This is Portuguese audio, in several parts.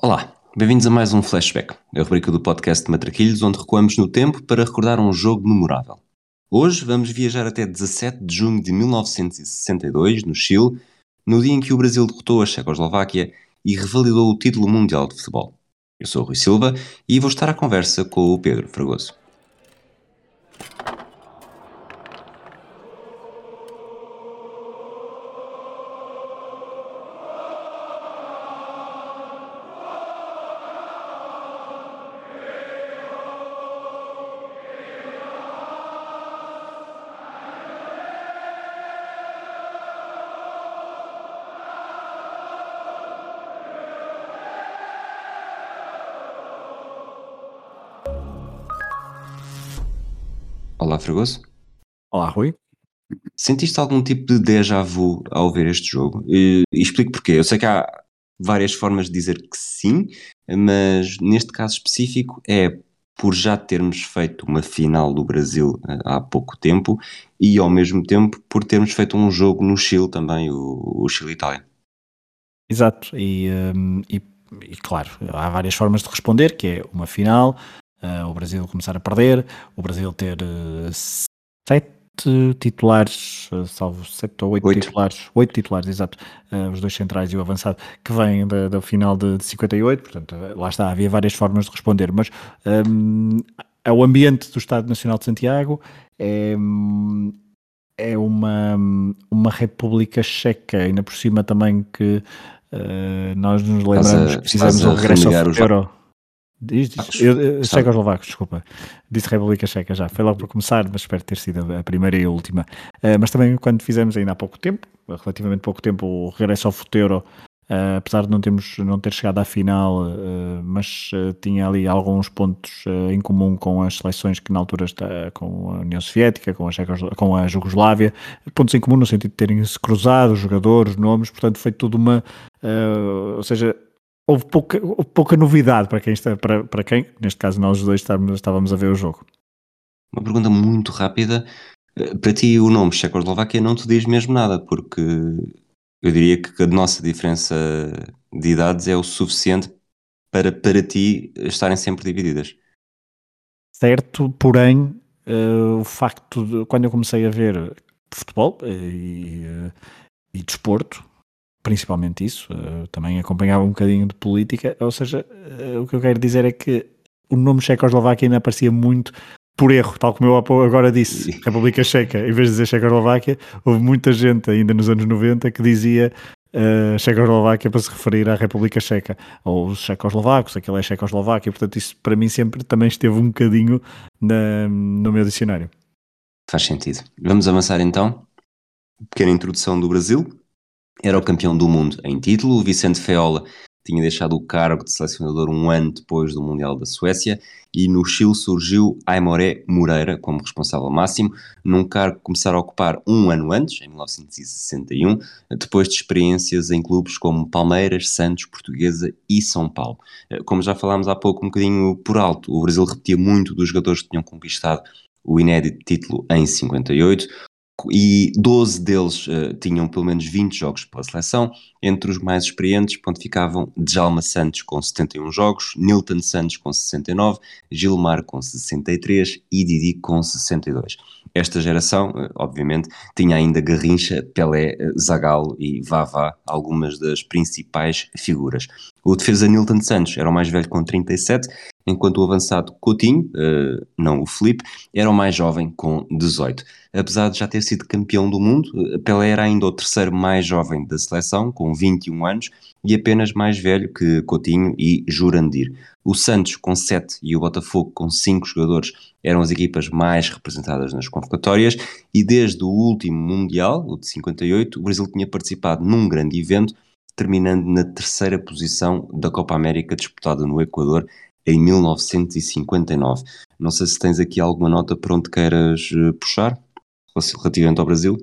Olá, bem-vindos a mais um Flashback, a rubrica do podcast Matraquilhos, onde recuamos no tempo para recordar um jogo memorável. Hoje vamos viajar até 17 de junho de 1962, no Chile, no dia em que o Brasil derrotou a Checoslováquia e revalidou o título mundial de futebol. Eu sou o Rui Silva e vou estar à conversa com o Pedro Fragoso. Olá, Fragoso. Olá, Rui. Sentiste algum tipo de déjà vu ao ver este jogo? E, e explico porquê. Eu sei que há várias formas de dizer que sim, mas neste caso específico é por já termos feito uma final do Brasil eh, há pouco tempo e ao mesmo tempo por termos feito um jogo no Chile também, o, o Chile-Itália. Exato, e, um, e, e, claro, há várias formas de responder, que é uma final, o Brasil começar a perder, o Brasil ter uh, sete titulares, uh, salvo sete ou oito, oito. titulares, oito titulares, exato, os dois centrais e o avançado, que vêm da, da final de, de 58, portanto, lá está, havia várias formas de responder, mas um, é o ambiente do Estado Nacional de Santiago, é, é uma, uma República Checa, ainda por cima também que uh, nós nos lembramos que fizemos o regresso ao Euro. Diz, diz. Eu, Checoslovacos, desculpa. Disse República Checa já. Foi logo para começar, mas espero ter sido a primeira e a última. Uh, mas também quando fizemos ainda há pouco tempo, relativamente pouco tempo, o regresso ao Futeiro, uh, apesar de não, termos, não ter chegado à final, uh, mas tinha ali alguns pontos em comum com as seleções que na altura está com a União Soviética, com a, Checos, com a Jugoslávia, pontos em comum no sentido de terem se cruzado, jogadores, nomes, portanto foi tudo uma. ou seja, houve pouca, houve pouca novidade para quem, está, para, para quem, neste caso nós dois estávamos, estávamos a ver o jogo. Uma pergunta muito rápida. Eh, para ti o nome Checoslováquia não te diz mesmo nada, porque eu diria que a nossa diferença de idades é o suficiente para, para ti estarem sempre divididas. Certo, porém, uh, o facto de quando eu comecei a ver futebol eh, e, uh, e desporto, principalmente isso, uh, também acompanhava um bocadinho de política, ou seja, uh, o que eu quero dizer é que o nome Checoslováquia ainda aparecia muito por erro, tal como eu agora disse, República Checa, em vez de dizer Checoslováquia, houve muita gente ainda nos anos 90 que dizia uh, Checoslováquia para se referir à República Checa, ou os checoslovacos, aquilo é Checoslováquia, portanto isso para mim sempre também esteve um bocadinho na, no meu dicionário. Faz sentido. Vamos avançar então. Pequena introdução do Brasil era o campeão do mundo em título. O Vicente Feola tinha deixado o cargo de selecionador um ano depois do Mundial da Suécia e no Chile surgiu Aimoré Moreira como responsável máximo, num cargo que começara a ocupar um ano antes, em 1961, depois de experiências em clubes como Palmeiras, Santos, Portuguesa e São Paulo. Como já falámos há pouco um bocadinho por alto, o Brasil repetia muito dos jogadores que tinham conquistado o inédito título em 58 e 12 deles uh, tinham pelo menos 20 jogos pela seleção. Entre os mais experientes pontificavam Djalma Santos com 71 jogos, Nilton Santos com 69, Gilmar com 63 e Didi com 62. Esta geração, uh, obviamente, tinha ainda Garrincha, Pelé, uh, Zagallo e Vavá, algumas das principais figuras. O defesa Nilton Santos era o mais velho com 37 enquanto o avançado Coutinho, uh, não o Felipe, era o mais jovem com 18. Apesar de já ter sido campeão do mundo, eh, Pelé era ainda o terceiro mais jovem da seleção, com 21 anos, e apenas mais velho que Coutinho e Jurandir. O Santos com 7 e o Botafogo com 5 jogadores eram as equipas mais representadas nas convocatórias e desde o último Mundial, o de 58, o Brasil tinha participado num grande evento, terminando na terceira posição da Copa América disputada no Equador em 1959. Não sei se tens aqui alguma nota para onde queiras eh, puxar, relativamente ao Brasil.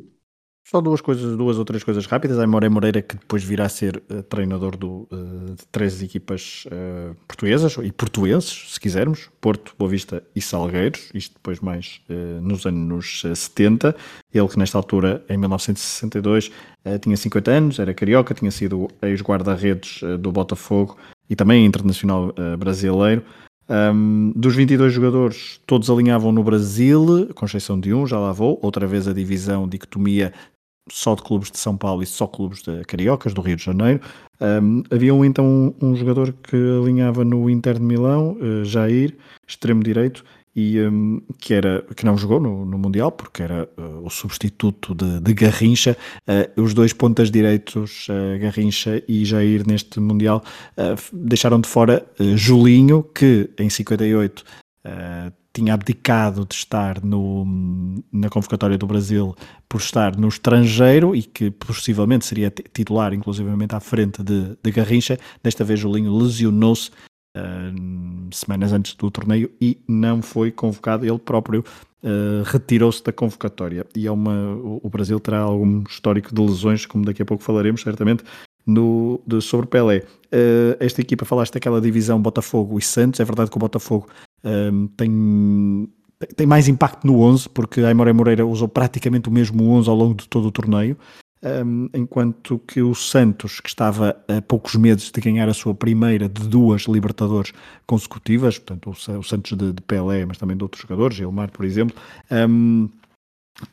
Só duas coisas, duas ou três coisas rápidas. Aimoré Moreira, que depois virá a ser uh, treinador do, uh, de três equipas uh, portuguesas, e portuenses, se quisermos, Porto, Boa Vista e Salgueiros, isto depois mais nos anos 70. Ele que nesta altura, em 1962, tinha 50 anos, era carioca, tinha sido ex-guarda-redes do Botafogo e também internacional uh, brasileiro. Um, dos 22 jogadores, todos alinhavam no Brasil, com exceção de um, já lá vou. Outra vez a divisão, dicotomia só de clubes de São Paulo e só clubes de Cariocas, do Rio de Janeiro. Um, havia um, então um, um, jogador que alinhava no Inter de Milão, uh, Jair, extremo direito, e um, que, era, que não jogou no, no Mundial, porque era uh, o substituto de, de Garrincha. Uh, os dois pontas direitos, uh, Garrincha e Jair, neste Mundial, deixaram de fora Julinho, que em 58 tinha abdicado de estar no, na convocatória do Brasil por estar no estrangeiro e que possivelmente seria titular, inclusivamente à frente de, de Garrincha. Desta vez, Julinho lesionou-se uh, semanas antes do torneio e não foi convocado. Ele próprio uh, retirou-se da convocatória. E é uma, o Brasil terá algum histórico de lesões, como daqui a pouco falaremos, certamente, no, de, sobre Pelé. Uh, esta equipa, falaste daquela divisão Botafogo e Santos. É verdade que o Botafogo tem tem mais impacto no 11, porque Aimoré Moreira usou praticamente o mesmo 11 ao longo de todo o torneio um, enquanto que o Santos, que estava a poucos meses de ganhar a sua primeira de duas Libertadores consecutivas, portanto o, o Santos de, de, Pelé, mas também de outros jogadores, Gilmar, por exemplo, um,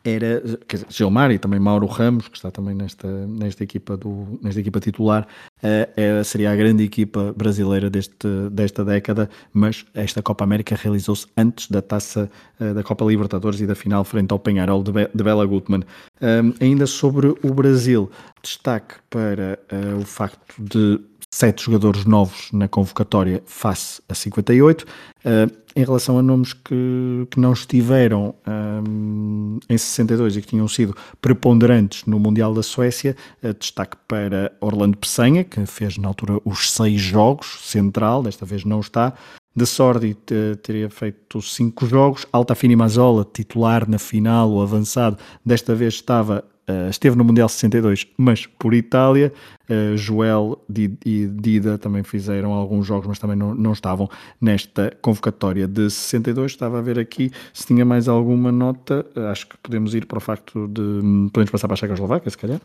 era quer dizer, Gilmar e também Mauro Ramos, que está também nesta, nesta, equipa, do, nesta equipa titular, uh, era, seria a grande equipa brasileira deste, desta década, mas esta Copa América realizou-se antes da taça uh, da Copa Libertadores e da final frente ao Penharol de, Be de Bela Gutmann. Um, ainda sobre o Brasil, destaque para uh, o facto de sete jogadores novos na convocatória face a 58. Uh, em relação a nomes que, que não estiveram um, em 62 e que tinham sido preponderantes no Mundial da Suécia, uh, destaque para Orlando Pessanha, que fez na altura os seis jogos, central, desta vez não está. De Sordi teria feito cinco jogos. Altafini Mazzola, titular na final, o avançado, desta vez estava Uh, esteve no Mundial 62, mas por Itália. Uh, Joel e Dida também fizeram alguns jogos, mas também não, não estavam nesta convocatória de 62. Estava a ver aqui se tinha mais alguma nota. Uh, acho que podemos ir para o facto de. Um, podemos passar para a Checoslováquia, se calhar.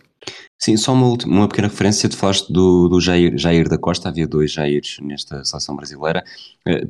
Sim, só uma, última, uma pequena referência. Tu falaste do, do Jair, Jair da Costa, havia dois Jairs nesta seleção brasileira.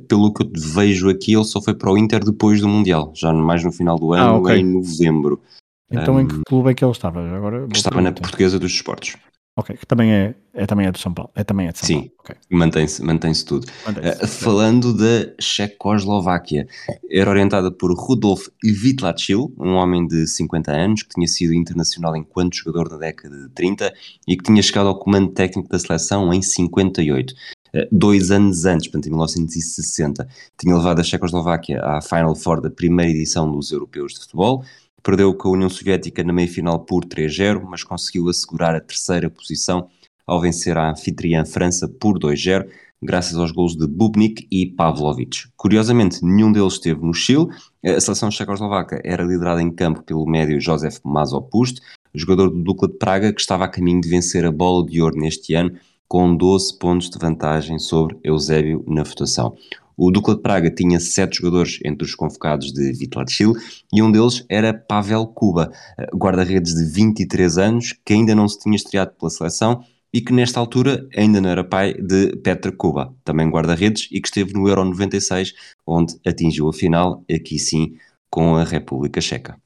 pelo que eu vejo aqui, ele só foi para o Inter depois do Mundial, já mais no final do ano, ah, okay. em novembro. Então um, em que clube é que ele estava? Agora estava na Portuguesa dos Esportes. Ok, que também é, é, também é de São Paulo. É, também é de São Sim, Paulo. Okay. mantém-se mantém tudo. Mantém uh, falando da Checoslováquia, era orientada por Rudolf Vitlacil, um homem de 50 anos que tinha sido internacional enquanto jogador na década de 30 e que tinha chegado ao comando técnico da seleção em 58. Uh, dois anos antes, portanto em 1960, tinha levado a Checoslováquia à Final Four da primeira edição dos Europeus de Futebol Perdeu com a União Soviética na meia-final por 3-0, mas conseguiu assegurar a terceira posição ao vencer a anfitriã França por 2-0, graças aos gols de Bubnik e Pavlovic. Curiosamente, nenhum deles esteve no Chile. A seleção checoslovaca era liderada em campo pelo médio Josef Mazopust, jogador do Dukla de Praga, que estava a caminho de vencer a bola de ouro neste ano, com 12 pontos de vantagem sobre Eusébio na votação. O Dukla de Praga tinha sete jogadores entre os convocados de Chile e um deles era Pavel Kuba, guarda-redes de 23 anos, que ainda não se tinha estreado pela seleção e que nesta altura ainda não era pai de Petra Kuba, também guarda-redes e que esteve no Euro 96, onde atingiu a final, aqui sim, com a República Checa.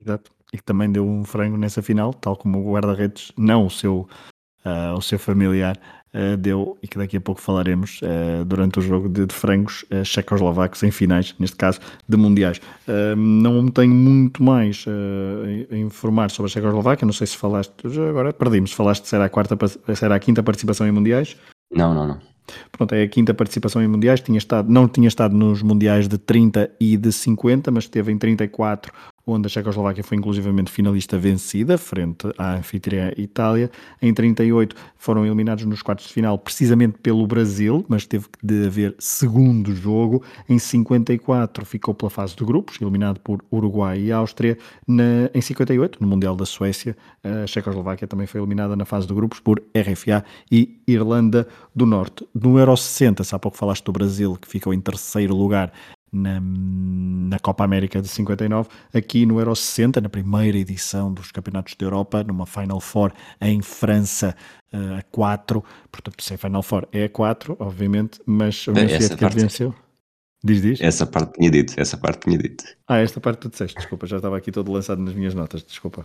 Exato. E que também deu um frango nessa final, tal como o guarda-redes, não o seu, uh, o seu familiar, uh, deu, e que daqui a pouco falaremos, uh, durante o jogo de, de frangos uh, checoslovacos em finais, neste caso de mundiais. não tenho muito mais a informar sobre a Checoslováquia, não sei se falaste, agora perdimos, falaste se era a, quarta, se era a quinta participação em mundiais? Não, não, não. Pronto, é a quinta participação em mundiais, tinha estado, não tinha estado nos mundiais de 30 e de 50, mas esteve em 34 onde a Checoslováquia foi inclusivamente finalista vencida frente à anfitriã Itália. Em 38 foram eliminados nos quartos de final precisamente pelo Brasil, mas teve de haver segundo jogo. Em 54 ficou pela fase de grupos, eliminado por Uruguai e Áustria. Na, em 58, no Mundial da Suécia, a Checoslováquia também foi eliminada na fase de grupos por RFA e Irlanda do Norte. No Euro 60, se há pouco falaste do Brasil, que ficou em terceiro lugar na, na Copa América de 59, aqui no Euro 60, na primeira edição dos Campeonatos da Europa, numa Final Four em França a 4, portanto, sem Final Four é a 4, obviamente, mas o Universidade que venceu. Diz, diz. Essa parte tinha dito, essa parte tinha dito. Ah, esta parte tu disseste, desculpa, já estava aqui todo lançado nas minhas notas, desculpa.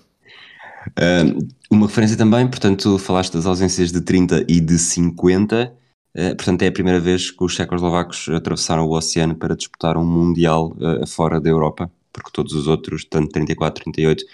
Uh, uma referência também, portanto, falaste das ausências de 30 e de 50, uh, portanto, é a primeira vez que os checoslovacos atravessaram o oceano para disputar um Mundial uh, fora da Europa, porque todos os outros, tanto 34, 38,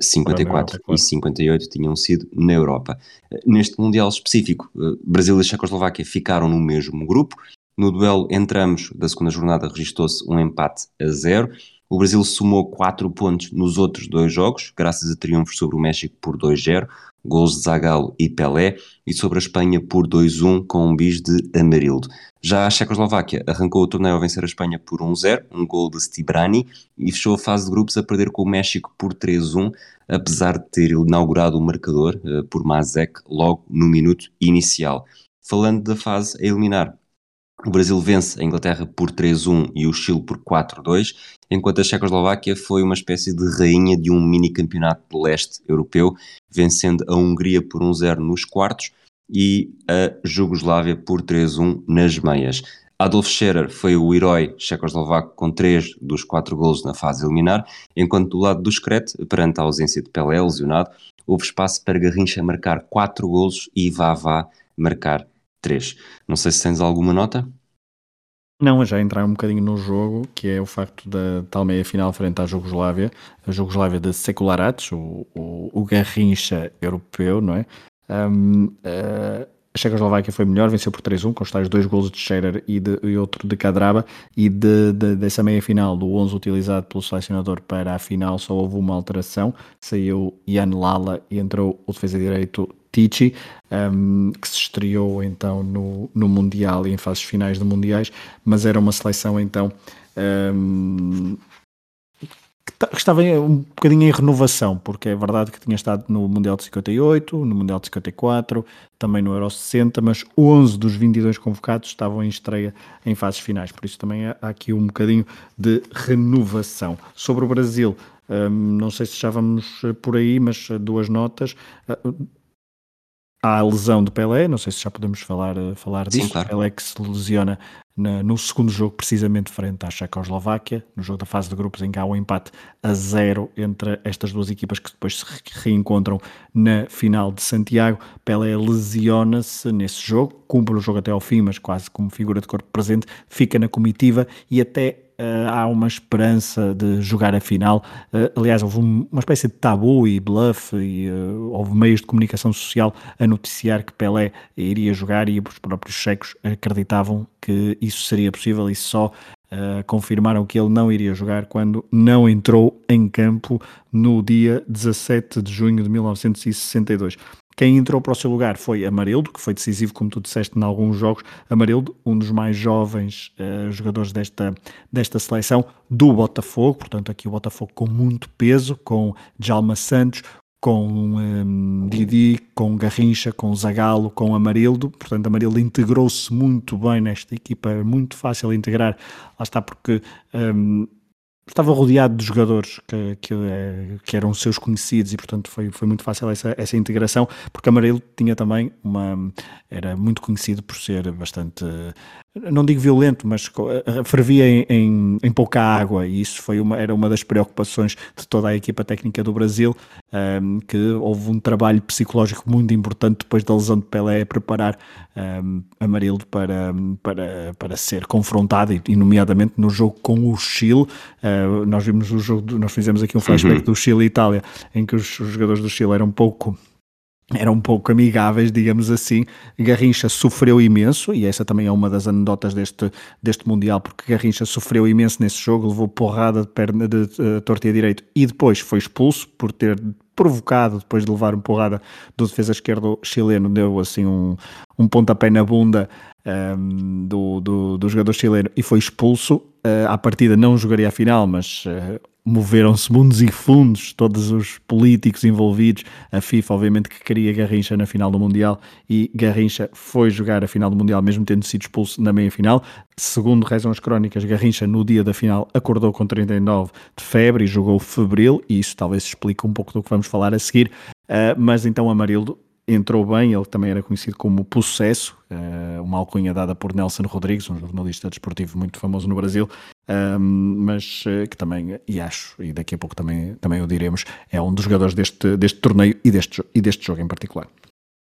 54 Europa, e 58 tinham sido na Europa. Neste Mundial específico, Brasil e Checoslováquia ficaram no mesmo grupo, no duelo entre ambos da segunda jornada registrou-se um empate a zero. O Brasil somou 4 pontos nos outros dois jogos, graças a triunfos sobre o México por 2-0, gols de Zagallo e Pelé, e sobre a Espanha por 2-1 com um bis de Amarildo. Já a Checoslováquia arrancou o torneio a vencer a Espanha por 1-0, um gol de Stibrani, e fechou a fase de grupos a perder com o México por 3-1, apesar de ter inaugurado o marcador uh, por Mazek logo no minuto inicial. Falando da fase a eliminar, o Brasil vence a Inglaterra por 3-1 e o Chile por 4-2, enquanto a Checoslováquia foi uma espécie de rainha de um mini campeonato do leste europeu, vencendo a Hungria por 1-0 nos quartos e a Jugoslávia por 3-1 nas meias. Adolf Scherer foi o herói checoslovaco com 3 dos 4 golos na fase eliminar, enquanto do lado do Screte, perante a ausência de Pelé lesionado, houve espaço para Garrincha marcar 4 golos e Vavá marcar 3. Não sei se tens alguma nota. Não, já entrar um bocadinho no jogo, que é o facto da tal meia final frente à Jugoslávia, a Jugoslávia de Sekularac, o, o, o Garrincha europeu, não é? Um, uh, a Checoslováquia foi melhor, venceu por 3-1, com os tais dois golos de Scherer e, de, e outro de Kadraba, e de, de, dessa meia final, do 11 utilizado pelo selecionador para a final, só houve uma alteração, saiu Jan Lala e entrou o defesa direito Tici, um, que se estreou então no, no Mundial e em fases finais de Mundiais, mas era uma seleção então um, que estava um bocadinho em renovação, porque é verdade que tinha estado no Mundial de 58, no Mundial de 54, também no Euro 60, mas 11 dos 22 convocados estavam em estreia em fases finais, por isso também há aqui um bocadinho de renovação. Sobre o Brasil, um, não sei se já vamos por aí, mas duas notas. Há a lesão de Pelé, não sei se já podemos falar, eh, falar disso. Claro. Pelé que se lesiona na, no segundo jogo, precisamente frente à Checoslováquia, no jogo da fase de grupos em que há um empate a zero entre estas duas equipas que depois se reencontram na final de Santiago. Pelé lesiona-se nesse jogo, cumpre o jogo até ao fim, mas quase como figura de corpo presente, fica na comitiva e até uh, há uma esperança de jogar a final. Uh, aliás, houve um, uma espécie de tabu e bluff, e uh, houve meios de comunicação social a noticiar que Pelé iria jogar e os próprios checos acreditavam que isso seria possível e só Uh, confirmaram que ele não iria jogar quando não entrou em campo no dia 17 de junho de 1962. Quem entrou para o seu lugar foi Amarildo, que foi decisivo, como tu disseste, em alguns jogos. Amarildo, um dos mais jovens uh, jogadores desta, desta seleção, do Botafogo, portanto, aqui o Botafogo com muito peso, com Djalma Santos, com um, Didi, com Garrincha, com Zagalo, com Amarildo. Portanto, Amarildo integrou-se muito bem nesta equipa, é muito fácil integrar. Lá está porque. Um, estava rodeado de jogadores que, que, eh, que, eram seus conhecidos e portanto foi, foi muito fácil essa, essa integração porque Amarelo tinha também uma era muito conhecido por ser bastante não digo violento, mas eh, fervia em, em, em, pouca água e isso foi uma, era uma das preocupações de toda a equipa técnica do Brasil, um, ehm, que houve um trabalho psicológico muito importante depois da lesão de Pelé a preparar um, ehm, Amarildo para, para, para ser confrontado e, nomeadamente no jogo com o Chile, uh, nós vimos o jogo, nós fizemos aqui um flashback uhum. do Chile e Itália, em que os, os jogadores do Chile eram um pouco eram um pouco amigáveis, digamos assim. Garrincha sofreu imenso, e essa também é uma das anedotas deste, deste Mundial, porque Garrincha sofreu imenso nesse jogo, levou porrada de perna de, de, de torta direito e depois foi expulso por ter provocado, depois de levar uma porrada do defesa esquerdo chileno, deu assim um, um pontapé na bunda um, do, do, do jogador chileno e foi expulso. Uh, à partida não jogaria a final, mas uh, moveram-se mundos e fundos, todos os políticos envolvidos. A FIFA, obviamente, que queria Garrincha na final do Mundial e Garrincha foi jogar a final do Mundial, mesmo tendo sido expulso na meia-final. Segundo rezam as crónicas, Garrincha no dia da final acordou com 39 de febre e jogou febril, e isso talvez explique um pouco do que vamos falar a seguir. Uh, mas então Amarildo entrou bem, ele também era conhecido como Possesso, uh, uma alcunha dada por Nelson Rodrigues, um jornalista desportivo muito famoso no Brasil, mas uh, que também, e acho, e daqui a pouco também, também o diremos, é um dos jogadores deste, deste torneio e deste, e deste jogo em particular.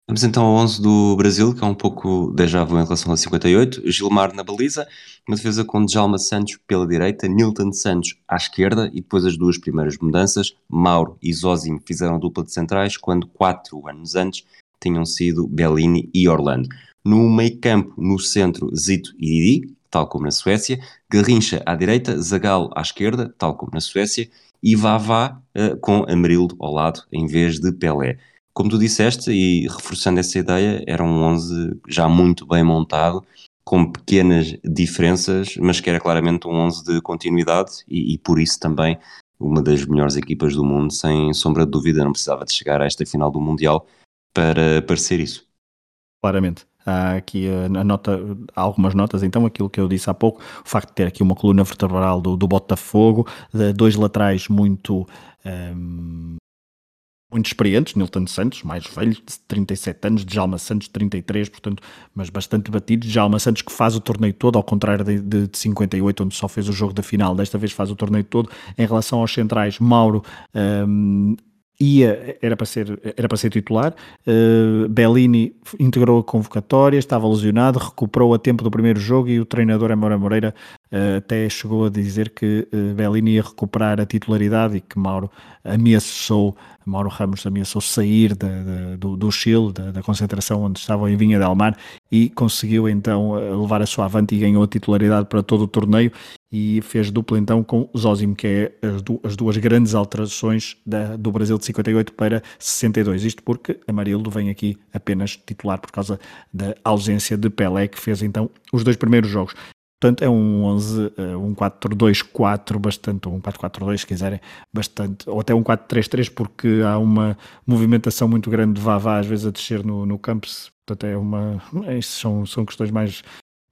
Vamos então ao 11 do Brasil, que é um pouco déjà vu em relação a 58. Gilmar na baliza, uma defesa com Djalma Santos pela direita, Nilton Santos à esquerda e depois as duas primeiras mudanças, Mauro e Zózimo fizeram dupla de centrais, quando quatro anos antes tinham sido Bellini e Orlando. No meio campo, no centro, Zito e Didi, tal como na Suécia, Garrincha à direita, Zagal à esquerda, tal como na Suécia, e Vavá uh, com Amarildo ao lado, em vez de Pelé como tu disseste, e reforçando essa ideia, era um 11 já muito bem montado, com pequenas diferenças, mas que era claramente um 11 de continuidade e, e, por isso também uma das melhores equipas do mundo, sem sombra de dúvida, não precisava de chegar a esta final do Mundial para parecer isso. Claramente. Aqui a nota, algumas notas, então aquilo que eu disse há pouco, o facto de ter aqui uma coluna vertebral do, do Botafogo, dois laterais muito um, muito experientes, Nilton Santos, mais velho, de 37 anos, Djalma Santos, 33, portanto, mas bastante batido. Djalma Santos que faz o torneio todo, ao contrário de, de, de, 58, onde só fez o jogo da final, desta vez faz o torneio todo. Em relação aos centrais, Mauro um, ia, era para ser, era para ser titular. Uh, Bellini integrou a convocatória, estava lesionado, recuperou a tempo do primeiro jogo e o treinador Amora Moreira uh, até chegou a dizer que uh, Bellini ia recuperar a titularidade e que Mauro ameaçou, Mauro Ramos ameaçou sair da, da, do, do Chile, da, da, concentração onde estavam em Vinha del Mar e conseguiu então levar a sua avante e ganhou a titularidade para todo o torneio e fez dupla então com Zózimo, que é as, du as duas grandes alterações da, do Brasil de 58 para 62. Isto porque Amarildo vem aqui apenas titular por causa da ausência de Pelé, que fez então os dois primeiros jogos. Portanto, é um 11, eh, um 4-2-4 bastante, um 4-4-2 se quiserem, bastante, ou até um 4-3-3 porque há uma movimentação muito grande de Vavá às vezes a descer no, no campo, portanto é uma, é, são, são questões mais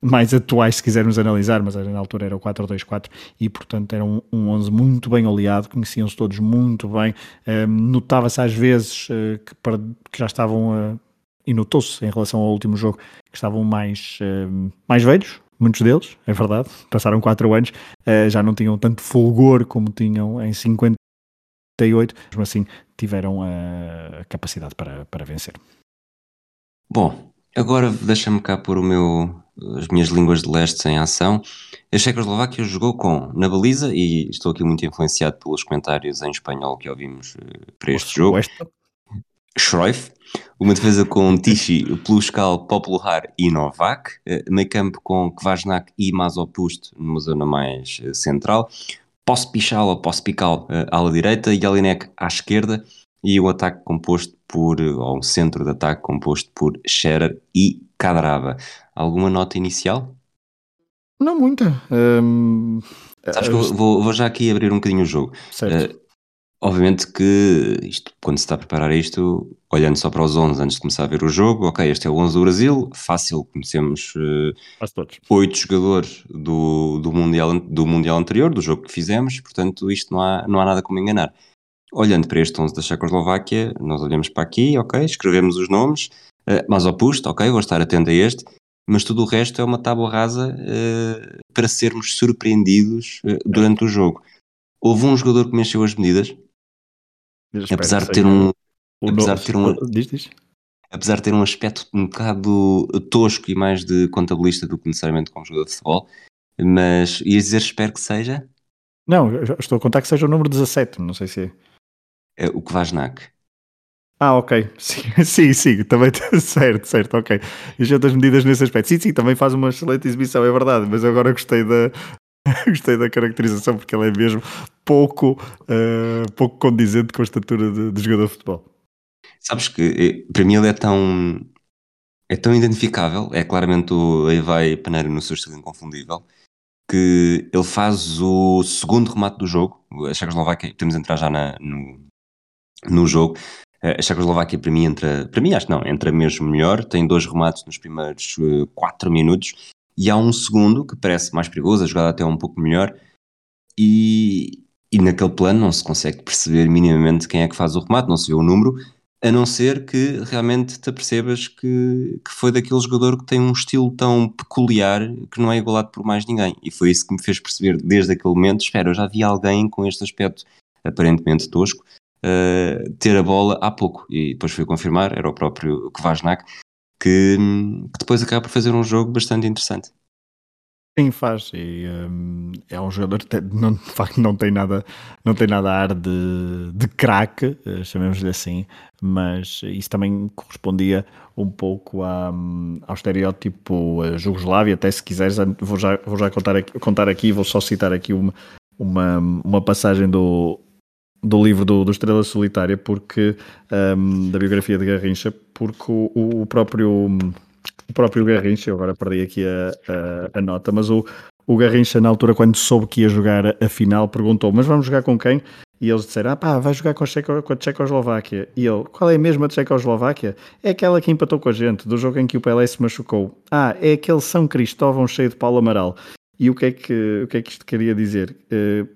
mais atuais, se quisermos analisar, mas na altura era o 4-2-4 e, portanto, era um, um 11 muito bem oleado, conheciam-se todos muito bem. Um, Notava-se às vezes uh, que, para, que, já estavam, uh, e notou-se em relação ao último jogo, que estavam mais, uh, mais velhos, muitos deles, é verdade, passaram 4 anos, já não tinham tanto fulgor como tinham em 58, mas assim tiveram a capacidade para, para vencer. Bom, agora deixa-me cá pôr o meu as minhas línguas de leste em ação. A Checoslováquia jogou com, na baliza, e estou aqui muito influenciado pelos comentários em espanhol que ouvimos uh, para este jogo. Schreif, uma defesa com Tichy, Pluskal, Populuhar e Novak, uh, meio campo com Kvasnak e Mazopust numa zona mais uh, central, Pospichal ou Pospical à direita, Jelinek à esquerda e o ataque composto por, ou um centro de ataque composto por Scherer e Cadrava. Alguma nota inicial? Não muita. Um, Sabes que eu vou, vou, já aqui abrir um bocadinho o jogo. Certo. Uh, obviamente que isto, quando se está a preparar isto, olhando só para os 11 antes de começar a ver o jogo, ok, este é o 11 do Brasil, fácil, conhecemos uh, oito jogadores do, do, mundial, do Mundial anterior, do jogo que fizemos, portanto isto não há, não há nada como enganar. Olhando para este 11 da Checoslováquia, nós olhamos para aqui, ok, escrevemos os nomes, uh, mas oposto, ok, vou estar atento a este, mas tudo o resto é uma tábua rasa uh, para sermos surpreendidos uh, durante o jogo. Houve um jogador que mexeu as medidas, apesar de ter um. Apesar de ter um. Diz, diz. Apesar de ter um aspecto um bocado tosco e mais de contabilista do que necessariamente como jogador de futebol, mas ia dizer espero que seja? Não, estou a contar que seja o número 17, não sei se é. é o Kvasnak. Ah, ok. Sim, sim, sim, também certo, certo, ok. As outras medidas nesse aspecto. Sim, sim, também faz uma excelente exibição, é verdade, mas agora gostei da, gostei da caracterização porque ele é mesmo pouco, uh, pouco condizente com a estatura de, de, jogador de futebol. Sabes que eh, para mim ele é tão é tão identificável, é claramente o Evai Paneiro no seu estilo inconfundível, que ele faz o segundo remate do jogo. A Checoslováquia, a entrar já na, no, no jogo. A Checoslováquia, para mim, entra, para mim, acho que não, entra mesmo melhor. Tem dois remates nos primeiros 4 uh, minutos e há um segundo que parece mais perigoso, a jogada até é um pouco melhor. E, e naquele plano não se consegue perceber minimamente quem é que faz o remate, não se vê o número, a não ser que realmente te apercebas que, que foi daquele jogador que tem um estilo tão peculiar que não é igualado por mais ninguém. E foi isso que me fez perceber desde aquele momento: espera, eu já vi alguém com este aspecto aparentemente tosco uh, ter a bola há pouco. E depois foi confirmar, era o próprio Kvasnak, que, que depois acaba por fazer um jogo bastante interessante. Sim, faz. E, um, é um jogador que não, de facto não tem nada, não tem nada a ar de, de craque, uh, chamemos-lhe assim, mas isso também correspondia um pouco um, ao estereótipo uh, Jugoslávia, até se quiseres, vou já, vou já contar, aqui, contar aqui, vou só citar aqui uma, uma, uma passagem do, do livro do, do Estrela Solitária, porque um, da biografia de Garrincha, porque o, o próprio o próprio Garrincha, eu agora perdi aqui a, a, a, nota, mas o, o Garrincha, na altura, quando soube que ia jogar a, final, perguntou: Mas vamos jogar com quem? E eles disseram: Ah, pá, vai jogar com a, Checo, com a Tchecoslováquia. E ele: Qual é a mesma Tchecoslováquia? É aquela que empatou com a gente, do jogo em que o Pelé se machucou. Ah, é aquele São Cristóvão cheio de Paulo Amaral. E o que é que, o que, é que isto queria dizer? Uh,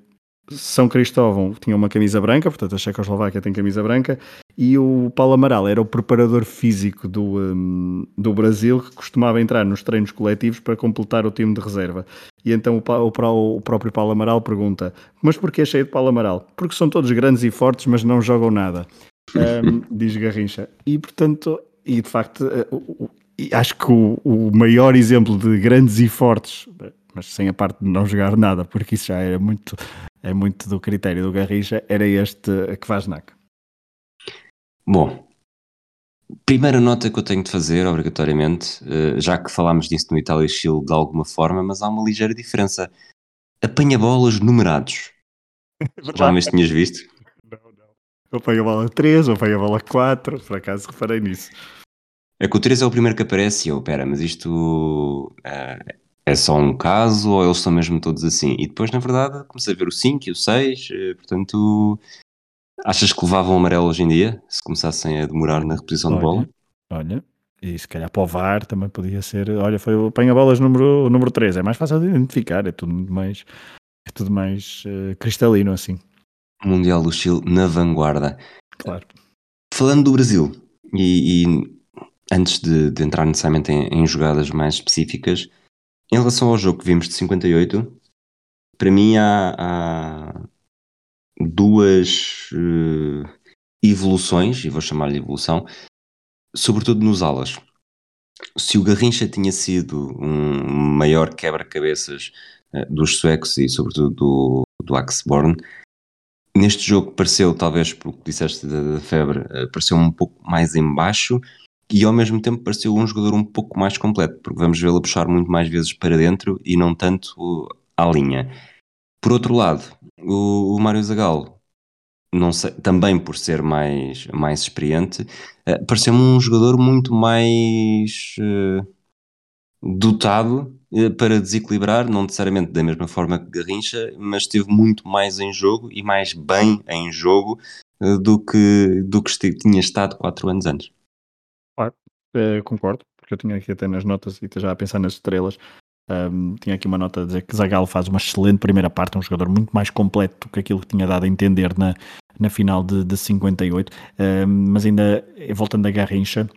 são Cristóvão tinha uma camisa branca, portanto a Checoslováquia tem camisa branca, e o Paulo Amaral era o preparador físico do, um, do Brasil que costumava entrar nos treinos coletivos para completar o time de reserva. E então o, o, o próprio Paulo Amaral pergunta: Mas porquê é cheio de Paulo Amaral? Porque são todos grandes e fortes, mas não jogam nada, um, diz Garrincha. E portanto, e de facto, uh, acho que o, o maior exemplo de grandes e fortes mas sem a parte de não jogar nada, porque isso já é muito, é muito do critério do Garrincha, era este Kvasnak. Bom, primeira nota que eu tenho de fazer, obrigatoriamente, eh, já que falámos disso no Itália Chile de alguma forma, mas há uma ligeira diferença. Apanha-bolas numerados. já me tinhas visto? Não, não. Ou apanha-bola 3, ou apanha-bola 4, por acaso reparei nisso. É que o 3 é o primeiro que aparece e eu, pera, mas isto uh, é só um caso ou eles são mesmo todos assim? E depois, na verdade, comecei a ver o 5 e o 6, eh, portanto, achas que levavam amarelo hoje em dia, se começassem a demorar na reposição olha, de bola? Olha, e se calhar para o VAR também podia ser, olha, foi o apanha-bolas número, número 3, é mais fácil de identificar, é tudo mais, é tudo mais uh, cristalino assim. Mundial do Chile na vanguarda. Claro. Falando do Brasil, e, e antes de, de, entrar necessariamente em, em jogadas mais específicas, em relação ao jogo que vimos de 58, para mim há, há duas uh, evoluções, e vou chamar-lhe evolução, sobretudo nos alas. Se o Garrincha tinha sido um maior quebra-cabeças uh, dos suecos e sobretudo do, do Axborn, neste jogo pareceu, talvez pelo que disseste da, da febre, uh, pareceu um pouco mais embaixo e ao mesmo tempo pareceu um jogador um pouco mais completo, porque vamos vê-lo puxar muito mais vezes para dentro e não tanto à linha. Por outro lado, o, o Mário Zagallo, não sei, também por ser mais, mais experiente, uh, pareceu-me um jogador muito mais uh, dotado uh, para desequilibrar, não necessariamente da mesma forma que Garrincha, mas esteve muito mais em jogo e mais bem em jogo do que, do que tinha estado quatro anos antes. Eh, concordo, porque eu tinha aqui até nas notas e já a pensar nas estrelas. Um, tinha aqui uma nota a dizer que Zagallo faz uma excelente primeira parte, um jogador muito mais completo do que aquilo que tinha dado a entender na, na final de, de 58. Um, mas ainda voltando a Garrincha,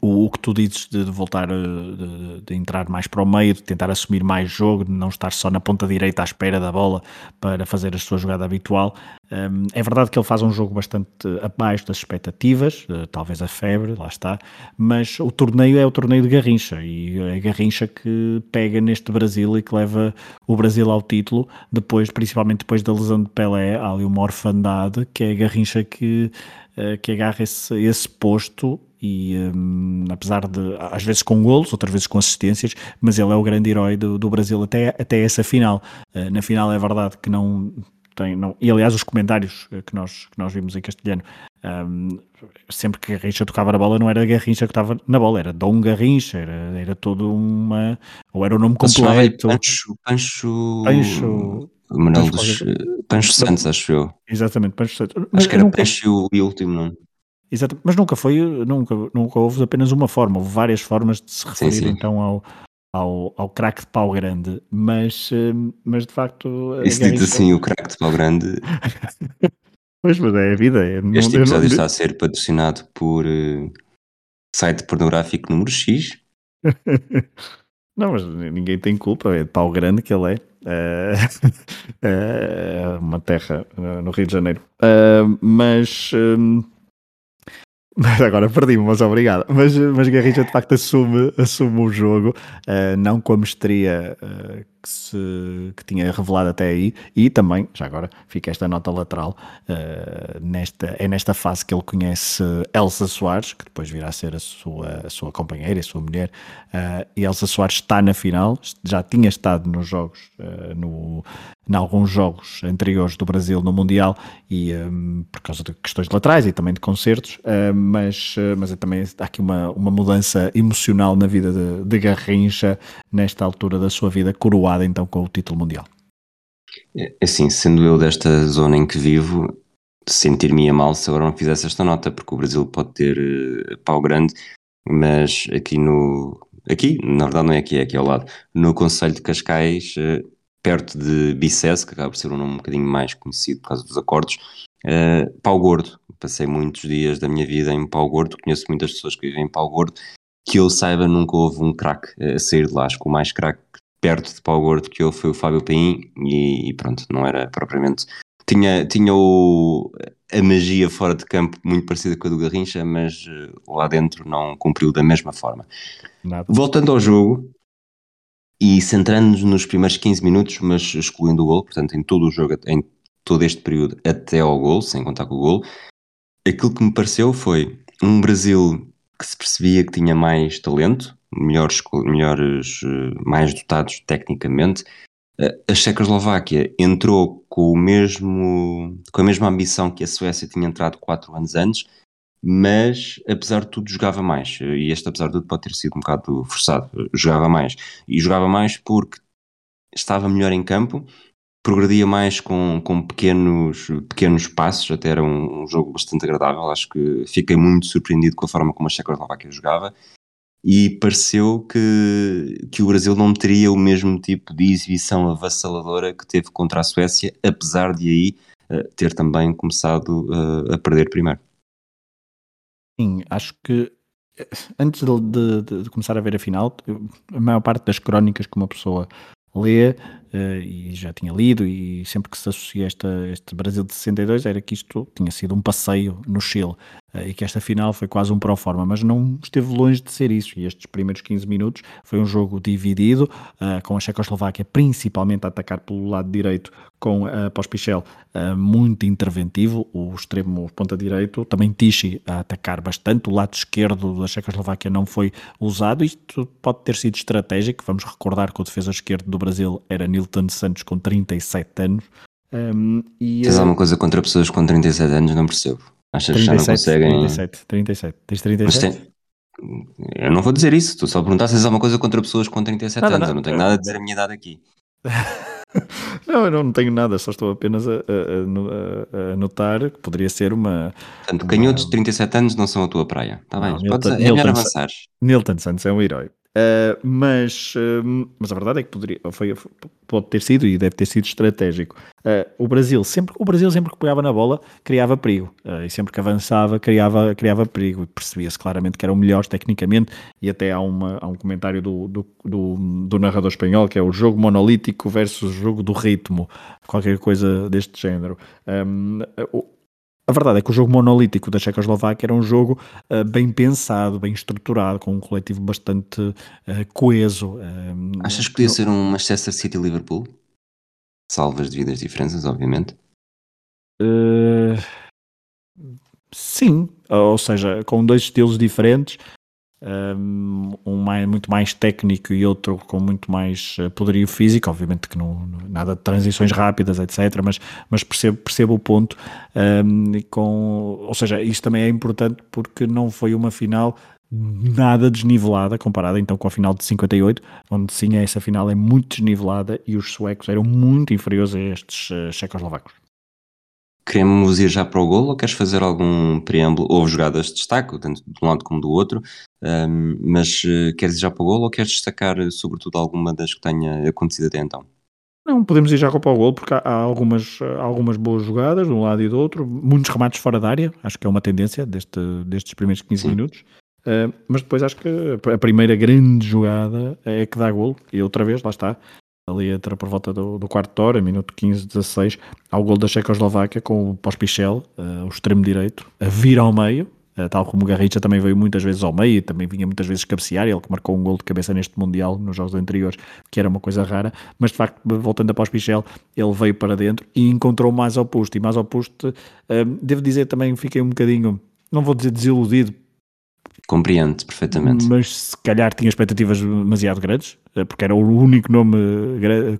o, que tu dizes de, de voltar, eh, de, de, entrar mais para o meio, de tentar assumir mais jogo, de não estar só na ponta direita à espera da bola para fazer a sua jogada habitual. Um, é verdade que ele faz um jogo bastante abaixo das expectativas, uh, talvez a febre, lá está, mas o torneio é o torneio de Garrincha e é Garrincha que pega neste Brasil e que leva o Brasil ao título, depois, principalmente depois da lesão de Pelé, há ali uma orfandade que é Garrincha que, uh, que agarra esse, esse posto e um, apesar de às vezes com golos, outras vezes com assistências, mas ele é o grande herói do, do Brasil até, até essa final. Uh, na final é verdade que não tem, não, e aliás os comentários que nós, que nós vimos em castelhano Um, sempre que Garrincha tocava na bola, não era Garrincha que estava na bola, era Dom Garrincha, era, era todo uma. ou era o nome completo. Pancho. Pancho. Pancho. Manuel dos. Pancho Santos, acho eu. Exatamente, Pancho Santos. Acho que era. Pancho e o último nome. Exato, mas nunca foi, nunca, nunca houve apenas uma forma, houve várias formas de se referir sim, sim. então ao, ao, ao craque de pau grande, mas, mas de facto. Isso dito assim, o craque de pau grande. pois, mas é a vida. É, este episódio não... está a ser patrocinado por uh, site pornográfico número X. não, mas ninguém tem culpa, é de pau grande que ele é. É, é uma terra no Rio de Janeiro. Mas. Mas agora perdi-me, mas obrigado. Mas, mas Garrincha de facto assume, assume o jogo, uh, não com a mestria uh, que, se, que tinha revelado até aí, e também, já agora, fica esta nota lateral, uh, nesta, é nesta fase que ele conhece Elsa Soares, que depois virá a ser a sua, a sua companheira, a sua mulher, e Elsa Soares está na final, já tinha estado nos jogos, no, em alguns jogos anteriores do Brasil no Mundial e um, por causa de questões laterais e também de concertos, uh, mas, uh, mas é também há aqui uma, uma mudança emocional na vida de, de Garrincha nesta altura da sua vida, coroada então com o título mundial. É, assim, sendo eu desta zona em que vivo, sentir-me mal se agora não fizesse esta nota, porque o Brasil pode ter uh, pau grande, mas aqui no. Aqui, na verdade não é aqui, é aqui ao lado. No Conselho de Cascais, uh, perto de Bicesse, que acaba por ser um nome um bocadinho mais conhecido por causa dos acordes, uh, Pau Gordo. Passei muitos dias da minha vida em Pau Gordo, conheço muitas pessoas que vivem em Pau Gordo, que eu saiba nunca houve um craque a sair de lá. Acho que o mais craque perto de Pau Gordo que houve foi o Fábio Paim e, e, pronto, não era propriamente... Tinha, tinha o, a magia fora de campo muito parecida com a do Garrincha, mas uh, lá dentro não cumpriu da mesma forma. Nada. Voltando ao jogo, e centrando-nos nos primeiros 15 minutos, mas excluindo o gol, portanto, em todo o jogo, em todo este período até ao gol, sem contar com o gol, aquilo que me pareceu foi um Brasil que se percebia que tinha mais talento, melhores, melhores eh, mais dotados tecnicamente. A Checoslováquia entrou com, o mesmo, com a mesma ambição que a Suécia tinha entrado quatro anos antes, mas apesar de tudo jogava mais, e este apesar de tudo pode ter sido um bocado forçado, jogava mais, e jogava mais porque estava melhor em campo, progredia mais com, com pequenos, pequenos passos, até era um, um jogo bastante agradável, acho que fiquei muito surpreendido com a forma como a Checoslováquia jogava, e pareceu que, que o Brasil não teria o mesmo tipo de exibição avassaladora que teve contra a Suécia, apesar de aí uh, ter também começado uh, a perder primeiro. Sim, acho que eh, antes de, de, de, começar a ver a final, a maior parte das crónicas que uma pessoa lê, e já tinha lido, e sempre que se associa esta, este Brasil de 62, era que isto tinha sido um passeio no Chile, e que esta final foi quase um pro forma, mas não esteve longe de ser isso, e estes primeiros 15 minutos foi um jogo dividido, uh, com a Checoslováquia principalmente a atacar pelo lado direito, com a uh, Pospichel uh, muito interventivo, o extremo ponta direito, também Tichy a atacar bastante, o lado esquerdo da Checoslováquia não foi usado, isto pode ter sido estratégico, vamos recordar que o defesa esquerdo do Brasil era Nilton Santos com 37 anos. Um, e, Tens alguma coisa contra pessoas com 37 anos? Não percebo. Achas 37, que já não conseguem. 37, 37. Tens 37? Tem... Eu não vou dizer isso, estou só a perguntar se tens alguma coisa contra pessoas com 37 nada, anos. Não, eu não tenho nada a dizer a minha idade aqui. não, eu não tenho nada, só estou apenas a, a, a, notar que poderia ser uma. Portanto, canhotos de 37 anos não são a tua praia. Está bem, não, podes, Nilton, é melhor avançar. Nilton Santos é um herói. Uh, mas, uh, mas a verdade é que poderia, foi, pode ter sido e deve ter sido estratégico. Uh, o Brasil sempre, o Brasil sempre que pegava na bola criava perigo e sempre que avançava criava, criava perigo percebia-se claramente que eram melhores tecnicamente e até há, uma, há um comentário do, do, do, do narrador espanhol que é o jogo monolítico versus o jogo do ritmo, qualquer coisa deste género. Um, a verdade é que o jogo monolítico da Checoslováquia era um jogo uh, bem pensado, bem estruturado, com um coletivo bastante uh, coeso. Uh, Achas que podia ser um Manchester City-Liverpool? Salvas devidas diferenças, obviamente. sim, ou seja, com dois estilos diferentes, um mais, muito mais técnico e outro com muito mais eh, poderio físico, obviamente que não, nada de transições rápidas, etc. Mas, mas percebo, percebo o ponto. Um, com, ou seja, isto também é importante porque não foi uma final nada desnivelada comparada então com a final de 58, onde sim essa final é muito desnivelada e os suecos eram muito inferiores a estes uh, checoslovacos. Queremos ir já para o golo ou queres fazer algum preâmbulo? Houve jogadas de destaque, tanto de um lado como do outro, um, mas uh, queres ir já para o golo ou queres destacar eh, sobretudo alguma das que tenha acontecido até então? Não, podemos ir já para o golo porque há, algumas, algumas boas jogadas de um lado e do outro, muitos remates fora da área, acho que é uma tendência deste, destes primeiros 15 Sim. minutos. Uh, mas depois acho que a primeira grande jogada é que dá golo, e outra vez, lá está, ali entra por volta do, do quarto hora, minuto 15, 16, ao gol da Checoslováquia com o Pospichel, uh, o extremo direito, a vir ao meio, uh, tal como o Garrincha também veio muitas vezes ao meio, também vinha muitas vezes cabecear, ele que marcou um gol de cabeça neste Mundial, nos jogos anteriores, que era uma coisa rara, mas de facto, voltando a Pospichel, ele veio para dentro e encontrou mais oposto, e mais oposto, uh, devo dizer também, fiquei um bocadinho, não vou dizer desiludido, Compreendo perfeitamente. Mas se calhar tinha expectativas demasiado grandes, eh, porque era o único nome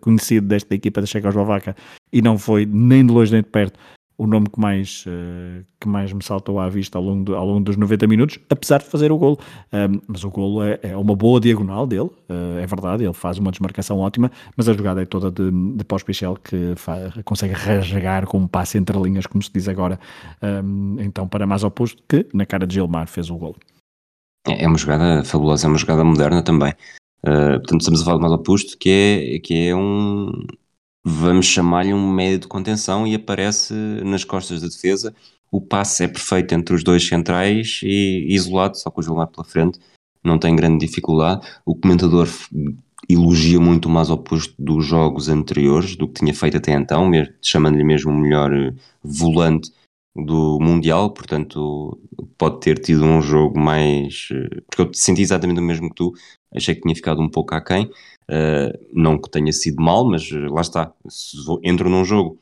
conhecido desta equipa da Checoslováquia e não foi nem de longe nem de perto o nome que mais, eh, que mais me saltou à vista ao longo, ao longo dos 90 minutos, apesar de fazer o golo. mas o golo é, é, uma boa diagonal dele, eh, é verdade, ele faz uma desmarcação ótima, mas a jogada é toda de, de pós-pichel que faz, consegue rasgar com um passe entre linhas, como se diz agora. então, para mais oposto que na cara de Gilmar fez o golo. É, é uma jogada fabulosa, é uma jogada moderna também. Uh, portanto, estamos a falar de oposto, que é, que é um, vamos chamar-lhe um médio de contenção e aparece nas costas da defesa. O passe é perfeito entre os dois centrais e isolado, só com o Gilmar pela frente, não tem grande dificuldade. O comentador elogia muito mais oposto dos jogos anteriores, do que tinha feito até então, chamando-lhe mesmo o melhor eh, volante do Mundial, portanto pode ter tido um jogo mais. Eh, porque eu senti exatamente o mesmo que tu, achei que tinha ficado um pouco aquém, uh, não que tenha sido mal, mas eh, lá está, se entro num jogo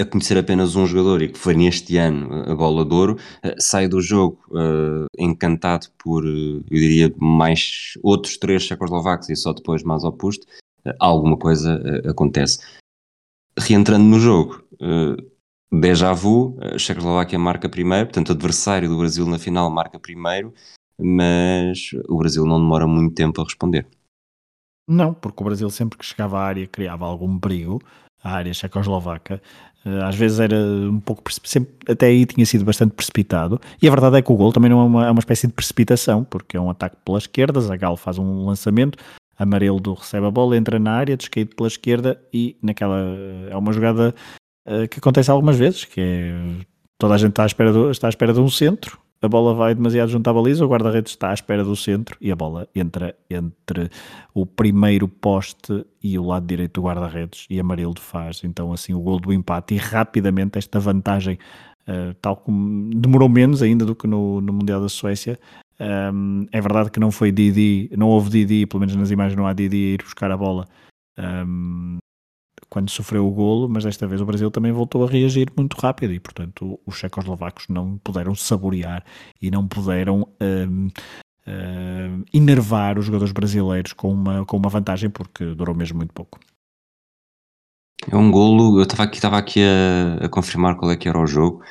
a conhecer apenas um jogador e que foi neste ano a bola de ouro, uh, sai do jogo uh, encantado por, eu diria, mais outros três checoslovacos e só depois mais oposto, alguma coisa acontece. Reentrando no jogo, déjà vu, a Checoslováquia marca primeiro, portanto, adversário do Brasil na final marca primeiro, mas o Brasil não demora muito tempo a responder. Não, porque o Brasil sempre que chegava à área criava algum perigo, a área checoslovaca, eh, às vezes era um pouco, sempre, até aí tinha sido bastante precipitado, e a verdade é que o gol também não é uma, é uma espécie de precipitação, porque é um ataque pela esquerda, Zagal faz um lançamento, Amarelo recebe a bola, entra na área, descaído pela esquerda, e naquela, é uma jogada uh, que acontece algumas vezes, que é, toda a gente está à espera, do, está à espera de um centro, a bola vai demasiado junto à baliza, o guarda-redes está à espera do centro e a bola entra entre o primeiro poste e o lado direito do guarda-redes e Amarildo faz então assim o gol do empate e rapidamente esta vantagem, uh, tal como demorou menos ainda do que no, no Mundial da Suécia, um, é verdade que não foi Didi, não houve Didi, pelo menos nas imagens não há Didi a ir buscar a bola um, quando sofreu o golo, mas desta vez o Brasil também voltou a reagir muito rápido e, portanto, os checoslovacos não puderam saborear e não puderam um, um, enervar os jogadores brasileiros com uma, com uma vantagem, porque durou mesmo muito pouco. É um golo, eu estava aqui, estava aqui a, a, confirmar qual é que era o jogo,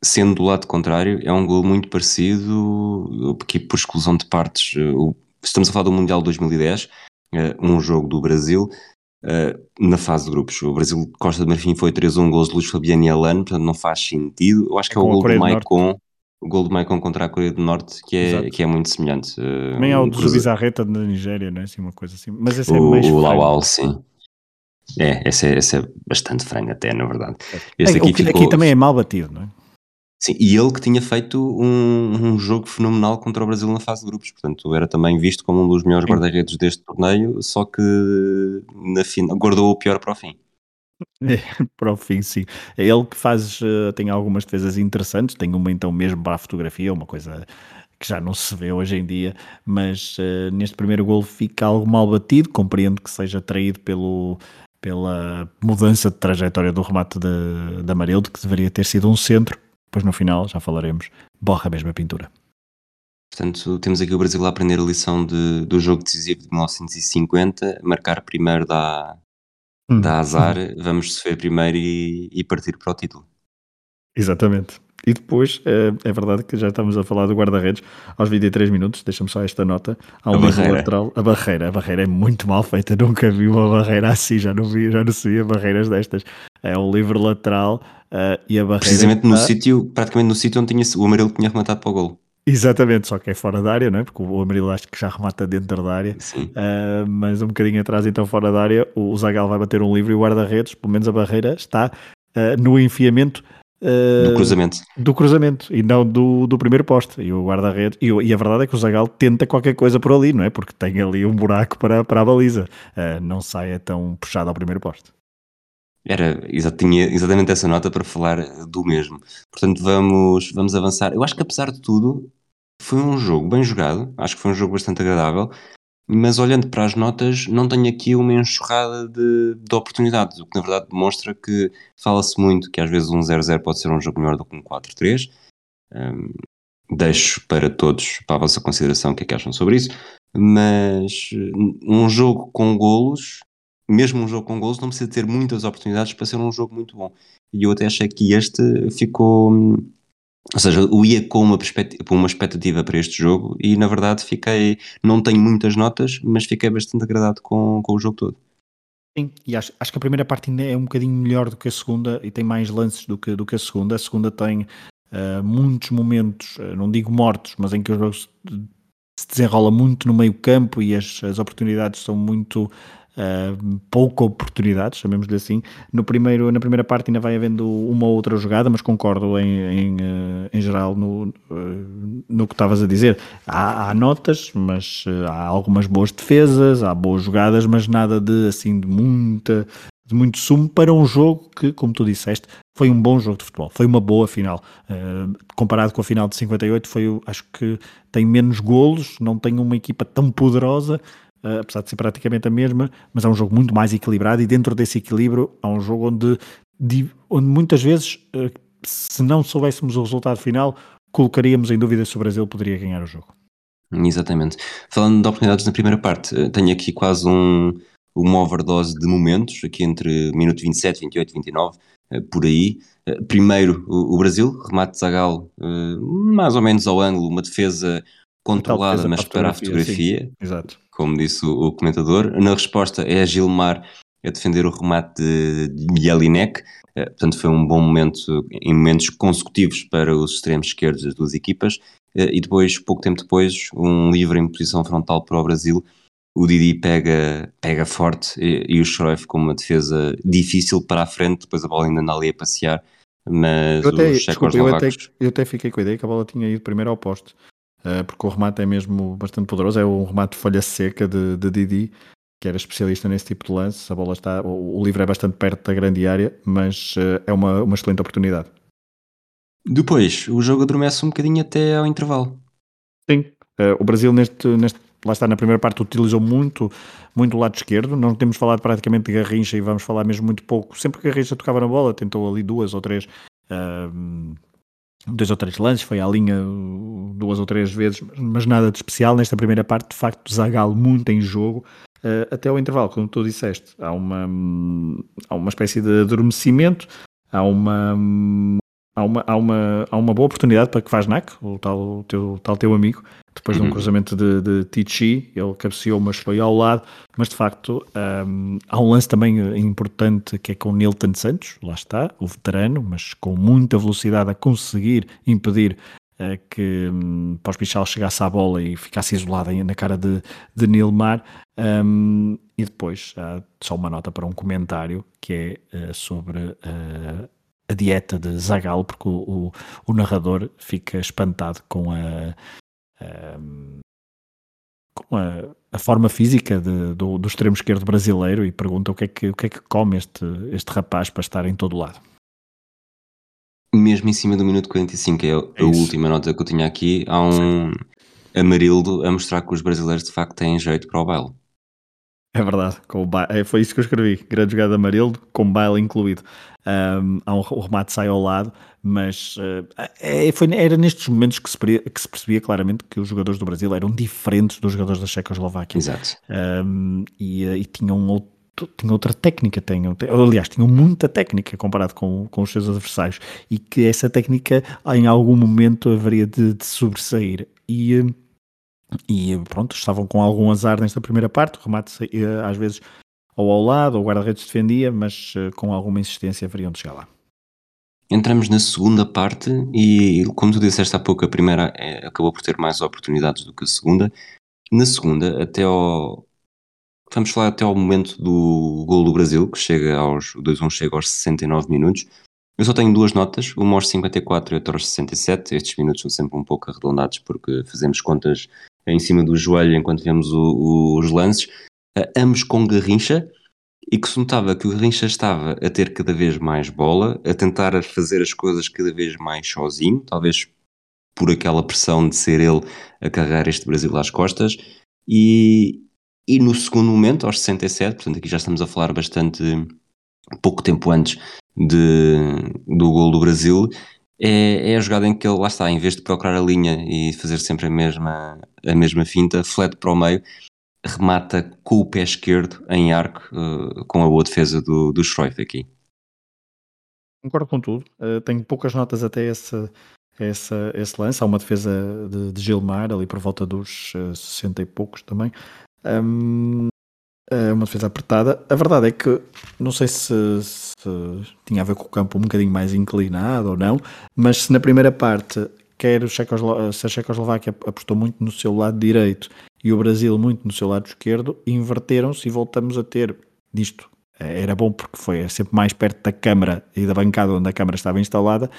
sendo do lado contrário, é um golo muito parecido, porque por exclusão de partes, estamos a falar do Mundial 2010, eh, um jogo do Brasil, uh, na fase de grupos. O Brasil Costa de Marfim foi 3-1 gols de Luís Fabiano e Alano, portanto não faz sentido. Eu acho que é, é o gol do Maicon, o gol do Maicon contra a Coreia do Norte, que é, que é muito semelhante. Uh, Também é o do Bizarreta da Nigéria, não é? Assim, uma coisa assim. Mas esse é o, mais O Lawal, sim. É, esse é, esse é bastante frango até, na verdade. Este é, aqui, ficou... aqui também é mal batido, não é? Sim, e ele que tinha feito um, um, jogo fenomenal contra o Brasil na fase de grupos, portanto era também visto como um dos melhores guarda-redes deste torneio, só que na final guardou o pior para o fim. É, para o fim, sim. É ele que faz, eh, tem algumas defesas interessantes, tem uma então mesmo para a fotografia, uma coisa que já não se vê hoje em dia, mas uh, neste primeiro gol fica algo mal batido, compreendo que seja traído pelo, pela mudança de trajetória do remate de, de Amarildo, que deveria ter sido um centro, depois no final, já falaremos, borra mesmo a pintura. Portanto, temos aqui o Brasil a aprender a lição de, do jogo decisivo de 1950, marcar primeiro dá, hum. dá azar, vamos sofrer primeiro e, e partir para o título. Exatamente. E depois, é, é, verdade que já estamos a falar do guarda-redes aos 23 minutos, deixa-me só esta nota, há um lateral, a barreira, a barreira é muito mal feita, nunca vi uma barreira assim, já não vi, já não sabia barreiras destas. É um livro lateral uh, e a barreira... Precisamente está... no sítio, praticamente no sítio onde tinha, o amarelo tinha rematado para o golo. Exatamente, só que é fora da área, não é? Porque o amarelo acho que já remata dentro da área, uh, mas um bocadinho atrás, então fora da área, o Zagal vai bater um livro e o guarda-redes, pelo menos a barreira, está uh, no enfiamento do cruzamento. Do cruzamento e não do, do primeiro poste. E o guarda-redes. E, e, a verdade é que o Zagal tenta qualquer coisa por ali, não é? Porque tem ali um buraco para, para a baliza. Uh, não saia tão puxado ao primeiro poste. Era, tinha exatamente essa nota para falar do mesmo. Portanto, vamos, vamos avançar. Eu acho que apesar de tudo, foi um jogo bem jogado. Acho que foi um jogo bastante agradável mas olhando para as notas, não tenho aqui uma enxurrada de, de oportunidades, o que na verdade demonstra que fala-se muito que às vezes um 0-0 pode ser um jogo melhor do que um 4-3. Um, deixo para todos, para a vossa consideração, o que é que acham sobre isso, mas um jogo com golos, mesmo um jogo com golos, não precisa ter muitas oportunidades para ser um jogo muito bom. E eu até achei que este ficou ou seja, eu ia com uma, com uma expectativa para este jogo e na verdade fiquei, não tenho muitas notas, mas fiquei bastante agradado com, com o jogo todo. Sim, e acho, acho que a primeira parte ainda é um bocadinho melhor do que a segunda e tem mais lances do que, do que a segunda. A segunda tem uh, muitos momentos, uh, não digo mortos, mas em que o jogo se desenrola muito no meio campo e as, as oportunidades são muito uh, pouca oportunidade, chamemos-lhe assim. No primeiro, na primeira parte ainda vai havendo uma ou outra jogada, mas concordo em, em, uh, em geral no, uh, no que estavas a dizer. Há, há notas, mas há algumas boas defesas, há boas jogadas, mas nada de assim de muita de muito sumo para um jogo que, como tu disseste, foi um bom jogo de futebol, foi uma boa final. Uh, comparado com a final de 58, foi, acho que tem menos golos, não tem uma equipa tão poderosa, uh, apesar de ser praticamente a mesma, mas é um jogo muito mais equilibrado e dentro desse equilíbrio é um jogo onde, onde muitas vezes, uh, se não soubéssemos o resultado final, colocaríamos em dúvida se o Brasil poderia ganhar o jogo. Exatamente. Falando de oportunidades na primeira parte, eh, tenho aqui quase um, uma overdose de momentos, aqui entre minuto 27, 28, 29, por aí. Primeiro, o, Brasil, remate de Zagal, mais ou menos ao ângulo, uma defesa controlada, mas para a fotografia. Exato como disse o, o, comentador. Na resposta é a Gilmar a defender o remate de, de Jelinek. Uh, portanto, foi um bom momento, em momentos consecutivos para os extremos esquerdos das duas equipas. Uh, e depois, pouco tempo depois, um livre em posição frontal para o Brasil. O Didi pega, pega forte e, e o Schroef com uma defesa difícil para a frente. Depois a bola ainda anda ali a passear. Mas eu até, desculpa, eu, até, eu até fiquei com a ideia que a bola tinha ido primeiro ao poste. Eh, porque o remate é mesmo bastante poderoso. É um remate de folha seca de, de Didi, que era especialista nesse tipo de lance. A bola está, o, o livro é bastante perto da grande área, mas uh, é uma, uma excelente oportunidade. Depois, o jogo adormece um bocadinho até ao intervalo. Sim, uh, o Brasil neste, neste, lá está na primeira parte utilizou muito, muito o lado esquerdo. Não temos falado praticamente de Garrincha e vamos falar mesmo muito pouco. Sempre que Garrincha tocava na bola, tentou ali duas ou três uh, dois ou três lances, foi à linha duas ou três vezes, mas nada de especial. Nesta primeira parte, de facto, Zagal muito em jogo, uh, até o intervalo, como tu disseste. Há uma, há uma espécie de adormecimento, há uma, há uma, há uma, há uma boa oportunidade para que Vaznak, o tal, o teu, tal teu amigo, depois de um uhum. cruzamento de, de Tichi, ele cabeceou, mas foi ao lado. Mas de facto, um, há um lance também importante que é com Nilton Santos, lá está, o veterano, mas com muita velocidade a conseguir impedir uh, que um, Pós-Pichal chegasse à bola e ficasse isolado na cara de, de Nilmar. Um, e depois, há só uma nota para um comentário que é uh, sobre. Uh, a dieta de Zagal, porque o, o, o narrador fica espantado com a, com a, a, forma física de, do, do, extremo esquerdo brasileiro e pergunta o que é que, o que, é que come este, este rapaz para estar em todo lado. Mesmo em cima do minuto 45, é, é a última nota que eu tinha aqui, há um Sim. Amarildo a mostrar que os brasileiros de facto têm jeito para o baile. É verdade, com o é, foi isso que eu escrevi. Grande jogada Amarildo, com baile incluído. Um, há um, o remate sai ao lado, mas uh, é, foi, era nestes momentos que se, que se, percebia claramente que os jogadores do Brasil eram diferentes dos jogadores da Checoslováquia. Exato. Um, e, e tinham outro tinham outra técnica, tinham, aliás, tinham muita técnica comparado com, com os seus adversários e que essa técnica em algum momento haveria de, de sobressair. E, e pronto, estavam com algum azar nesta primeira parte, o remate às vezes ou ao lado, ou o guarda-redes defendia, mas eh, com alguma insistência haveriam de chegar lá. Entramos na segunda parte e, como tu disseste há pouco, a primeira é, acabou por ter mais oportunidades do que a segunda. Na segunda, até ao. Vamos falar até ao momento do gol do Brasil, que chega aos. O 2-1 chega aos 69 minutos. Eu só tenho duas notas, uma aos 54 e outra aos 67. Estes minutos são sempre um pouco arredondados porque fazemos contas em cima do joelho enquanto vemos o, o, os lances ambos com Garrincha, e que se notava que o Garrincha estava a ter cada vez mais bola, a tentar fazer as coisas cada vez mais sozinho, talvez por aquela pressão de ser ele a carregar este Brasil às costas, e, e no segundo momento, aos 67, portanto aqui já estamos a falar bastante pouco tempo antes de, do gol do Brasil, é, é, a jogada em que ele lá está, em vez de procurar a linha e fazer sempre a mesma, a mesma finta, flete para o meio remata com o pé esquerdo em arco, uh, com a boa defesa do, do aqui. Concordo com tudo. Uh, tenho poucas notas até esse, esse, esse lance. Há uma defesa de, de Gilmar, ali por volta dos uh, eh, 60 e poucos também. Um, é uma defesa apertada. A verdade é que não sei se, se, tinha a ver com o campo um bocadinho mais inclinado ou não, mas se na primeira parte quer a Checoslováquia apostou muito no seu lado direito e o Brasil muito no seu lado esquerdo, inverteram-se e voltamos a ter disto. Era bom porque foi sempre mais perto da Câmara e da bancada onde a Câmara estava instalada.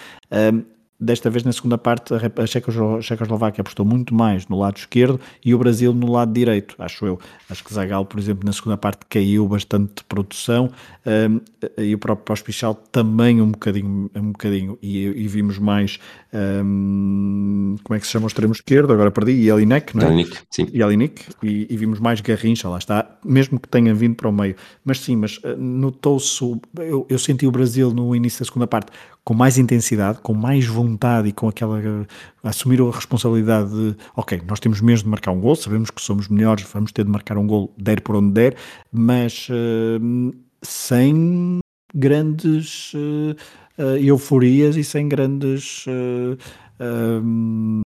Desta vez, na segunda parte, a Checoslováquia apostou muito mais no lado esquerdo e o Brasil no lado direito, acho eu. Acho que Zagal, por exemplo, na segunda parte caiu bastante de produção um, e o próprio Pospichal também um bocadinho, um bocadinho e, e vimos mais, um, como é que se chama o extremo esquerdo? Agora perdi, Jelinek, não é? Jelinek, sim. Jelinek, e, e vimos mais Garrincha, lá está, mesmo que tenha vindo para o meio. Mas sim, mas uh, notou-se, eu, eu senti o Brasil no início da segunda parte com mais intensidade, com mais vontade e com aquela. assumir a responsabilidade de, ok, nós temos mesmo de marcar um gol, sabemos que somos melhores, vamos ter de marcar um gol, der por onde der, mas uh, sem grandes uh, uh, euforias e sem grandes.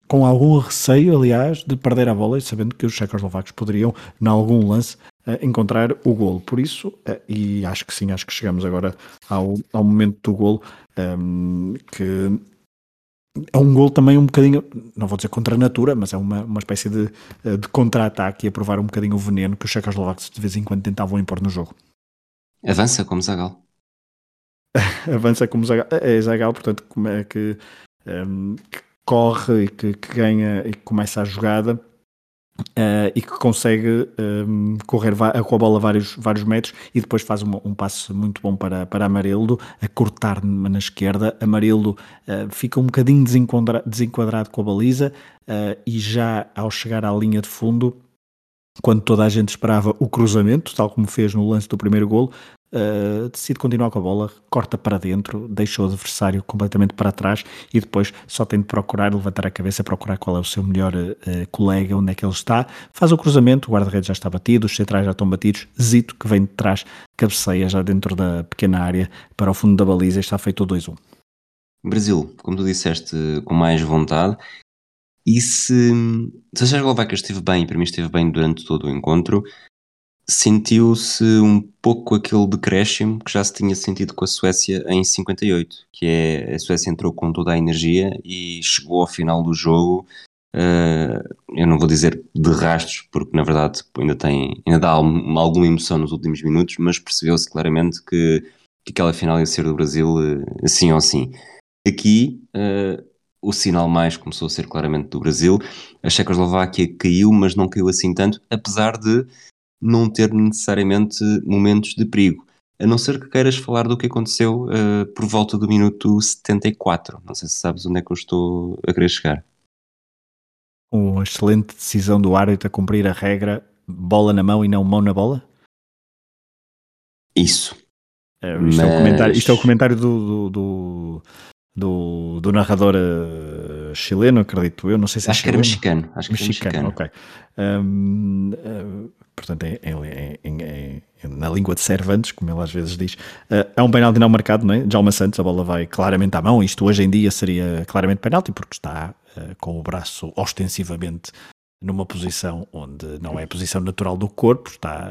com algum receio, aliás, de perder a bola e sabendo que os checoslovacos poderiam, em algum lance, encontrar o golo. Por isso, e acho que sim, acho que chegamos agora ao, ao momento do golo, um, que é um gol também um bocadinho, não vou dizer contra a natura, mas é uma, uma espécie de, de contra-ataque e a provar um bocadinho o veneno que os checoslovacos de vez em quando tentavam impor no jogo. Avança como Zagal. Avança como Zagal. É Zagal, portanto, como é que, um, que corre e que, que, ganha e que começa a jogada Uh, e que consegue um, ehm, correr com a bola vários, vários metros e depois faz um, um passo muito bom para, para Amarildo, a cortar na esquerda. Amarildo uh, fica um bocadinho desenquadrado, desenquadrado com a baliza uh, e já ao chegar à linha de fundo, quando toda a gente esperava o cruzamento, tal como fez no lance do primeiro golo, uh, decide continuar com a bola, corta para dentro, deixa o adversário completamente para trás e depois só tem de procurar, levantar a cabeça, procurar qual é o seu melhor uh, colega, onde é que ele está, faz o cruzamento, o guarda-redes já está batido, os centrais já estão batidos, Zito, que vem de trás, cabeceia já dentro da pequena área para o fundo da baliza está feito o 2-1. Brasil, como tu disseste, com mais vontade, e se, se a Checoslováquia esteve bem, para mim esteve bem durante todo o encontro, sentiu-se um pouco aquele decréscimo que já se tinha sentido com a Suécia em 58, que é a Suécia entrou com toda a energia e chegou ao final do jogo. Uh, eu não vou dizer de rastros, porque na verdade ainda tem, ainda dá alguma emoção nos últimos minutos, mas percebeu-se claramente que, que aquela final ia ser do Brasil assim ou assim. Aqui uh, o sinal mais começou a ser claramente do Brasil. A Checoslováquia caiu, mas não caiu assim tanto, apesar de não ter necessariamente momentos de perigo. A não ser que queiras falar do que aconteceu uh, por volta do minuto 74. Não sei se sabes onde é que eu estou a querer chegar. Uma excelente decisão do árbitro a cumprir a regra bola na mão e não mão na bola? Isso. É, isto, Mas... é o comentário, isto é o comentário do, do, do, do, do narrador uh, chileno, acredito eu. Não sei se é Acho chileno. que era mexicano. Acho que mexicano, era mexicano. ok. Um, uh, portanto, em, em, em, na língua de Cervantes, como ele às vezes diz, uh, é um penalti não marcado, não é? Jalma Santos, a bola vai claramente à mão. Isto hoje em dia seria claramente penalti, porque está com o braço ostensivamente numa posição onde não é a posição natural do corpo, está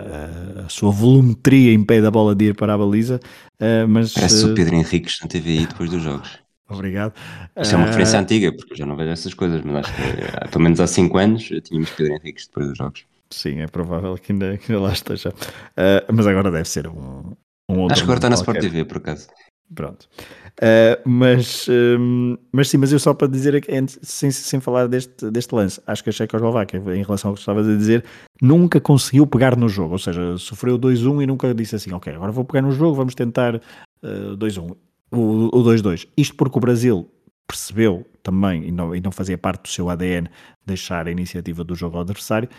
a, sua volumetria impede a bola de ir para a baliza. mas, Parece o Pedro Henriques na TVI depois dos jogos. Obrigado. Isto é uma referência uh... antiga, porque eu já não vejo essas coisas, mas acho que eh, pelo menos há 5 anos tínhamos Pedro Henriques depois dos jogos. Sim, é provável que ainda, que ainda lá esteja. Uh, mas agora deve ser um, um outro. Acho que agora está na Sport TV, por acaso. Pronto. Uh, mas, um, mas sim, mas eu só para dizer, sem, sem falar deste, deste lance, acho que a Checoslováquia, em relação ao que estavas a dizer, nunca conseguiu pegar no jogo, ou seja, sofreu 2-1 e nunca disse assim, ok, agora vou pegar no jogo, vamos tentar uh, 2-1 o 2-2. Isto porque o Brasil percebeu também, e não, e não fazia parte do seu ADN, deixar a iniciativa do jogo ao adversário,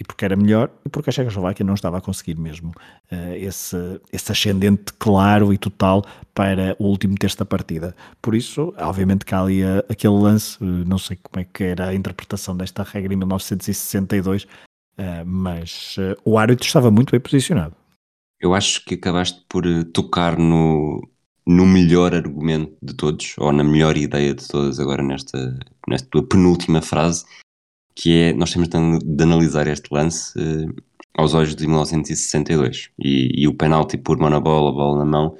e porque era melhor, e porque a Checoslováquia não estava a conseguir mesmo uh, esse, esse ascendente claro e total para o último terço da partida. Por isso, obviamente que há ali a, aquele lance, uh, não sei como é que era a interpretação desta regra em 1962, uh, eh, mas o árbitro estava muito bem posicionado. Eu acho que acabaste por tocar no, no melhor argumento de todos, ou na melhor ideia de todas agora nesta, nesta tua penúltima frase, que é, nós temos de, de analisar este lance uh, aos olhos de 1962, e, e o penalti por mão na bola, bola na mão,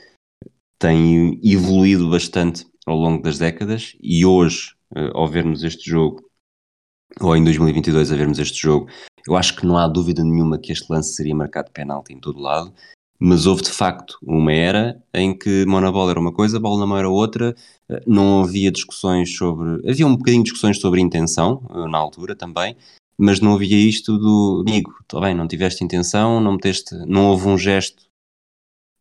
tem evoluído bastante ao longo das décadas, e hoje, uh, ao vermos este jogo, ou em 2022 a vermos este jogo, eu acho que não há dúvida nenhuma que este lance seria marcado penalti em todo lado, mas houve de facto uma era em que bola era uma coisa, bola na mão era outra, eh, não havia discussões sobre. Havia um bocadinho de discussões sobre intenção, eh, na altura também, mas não havia isto do amigo, está bem, não tiveste intenção, não meteste, não houve um gesto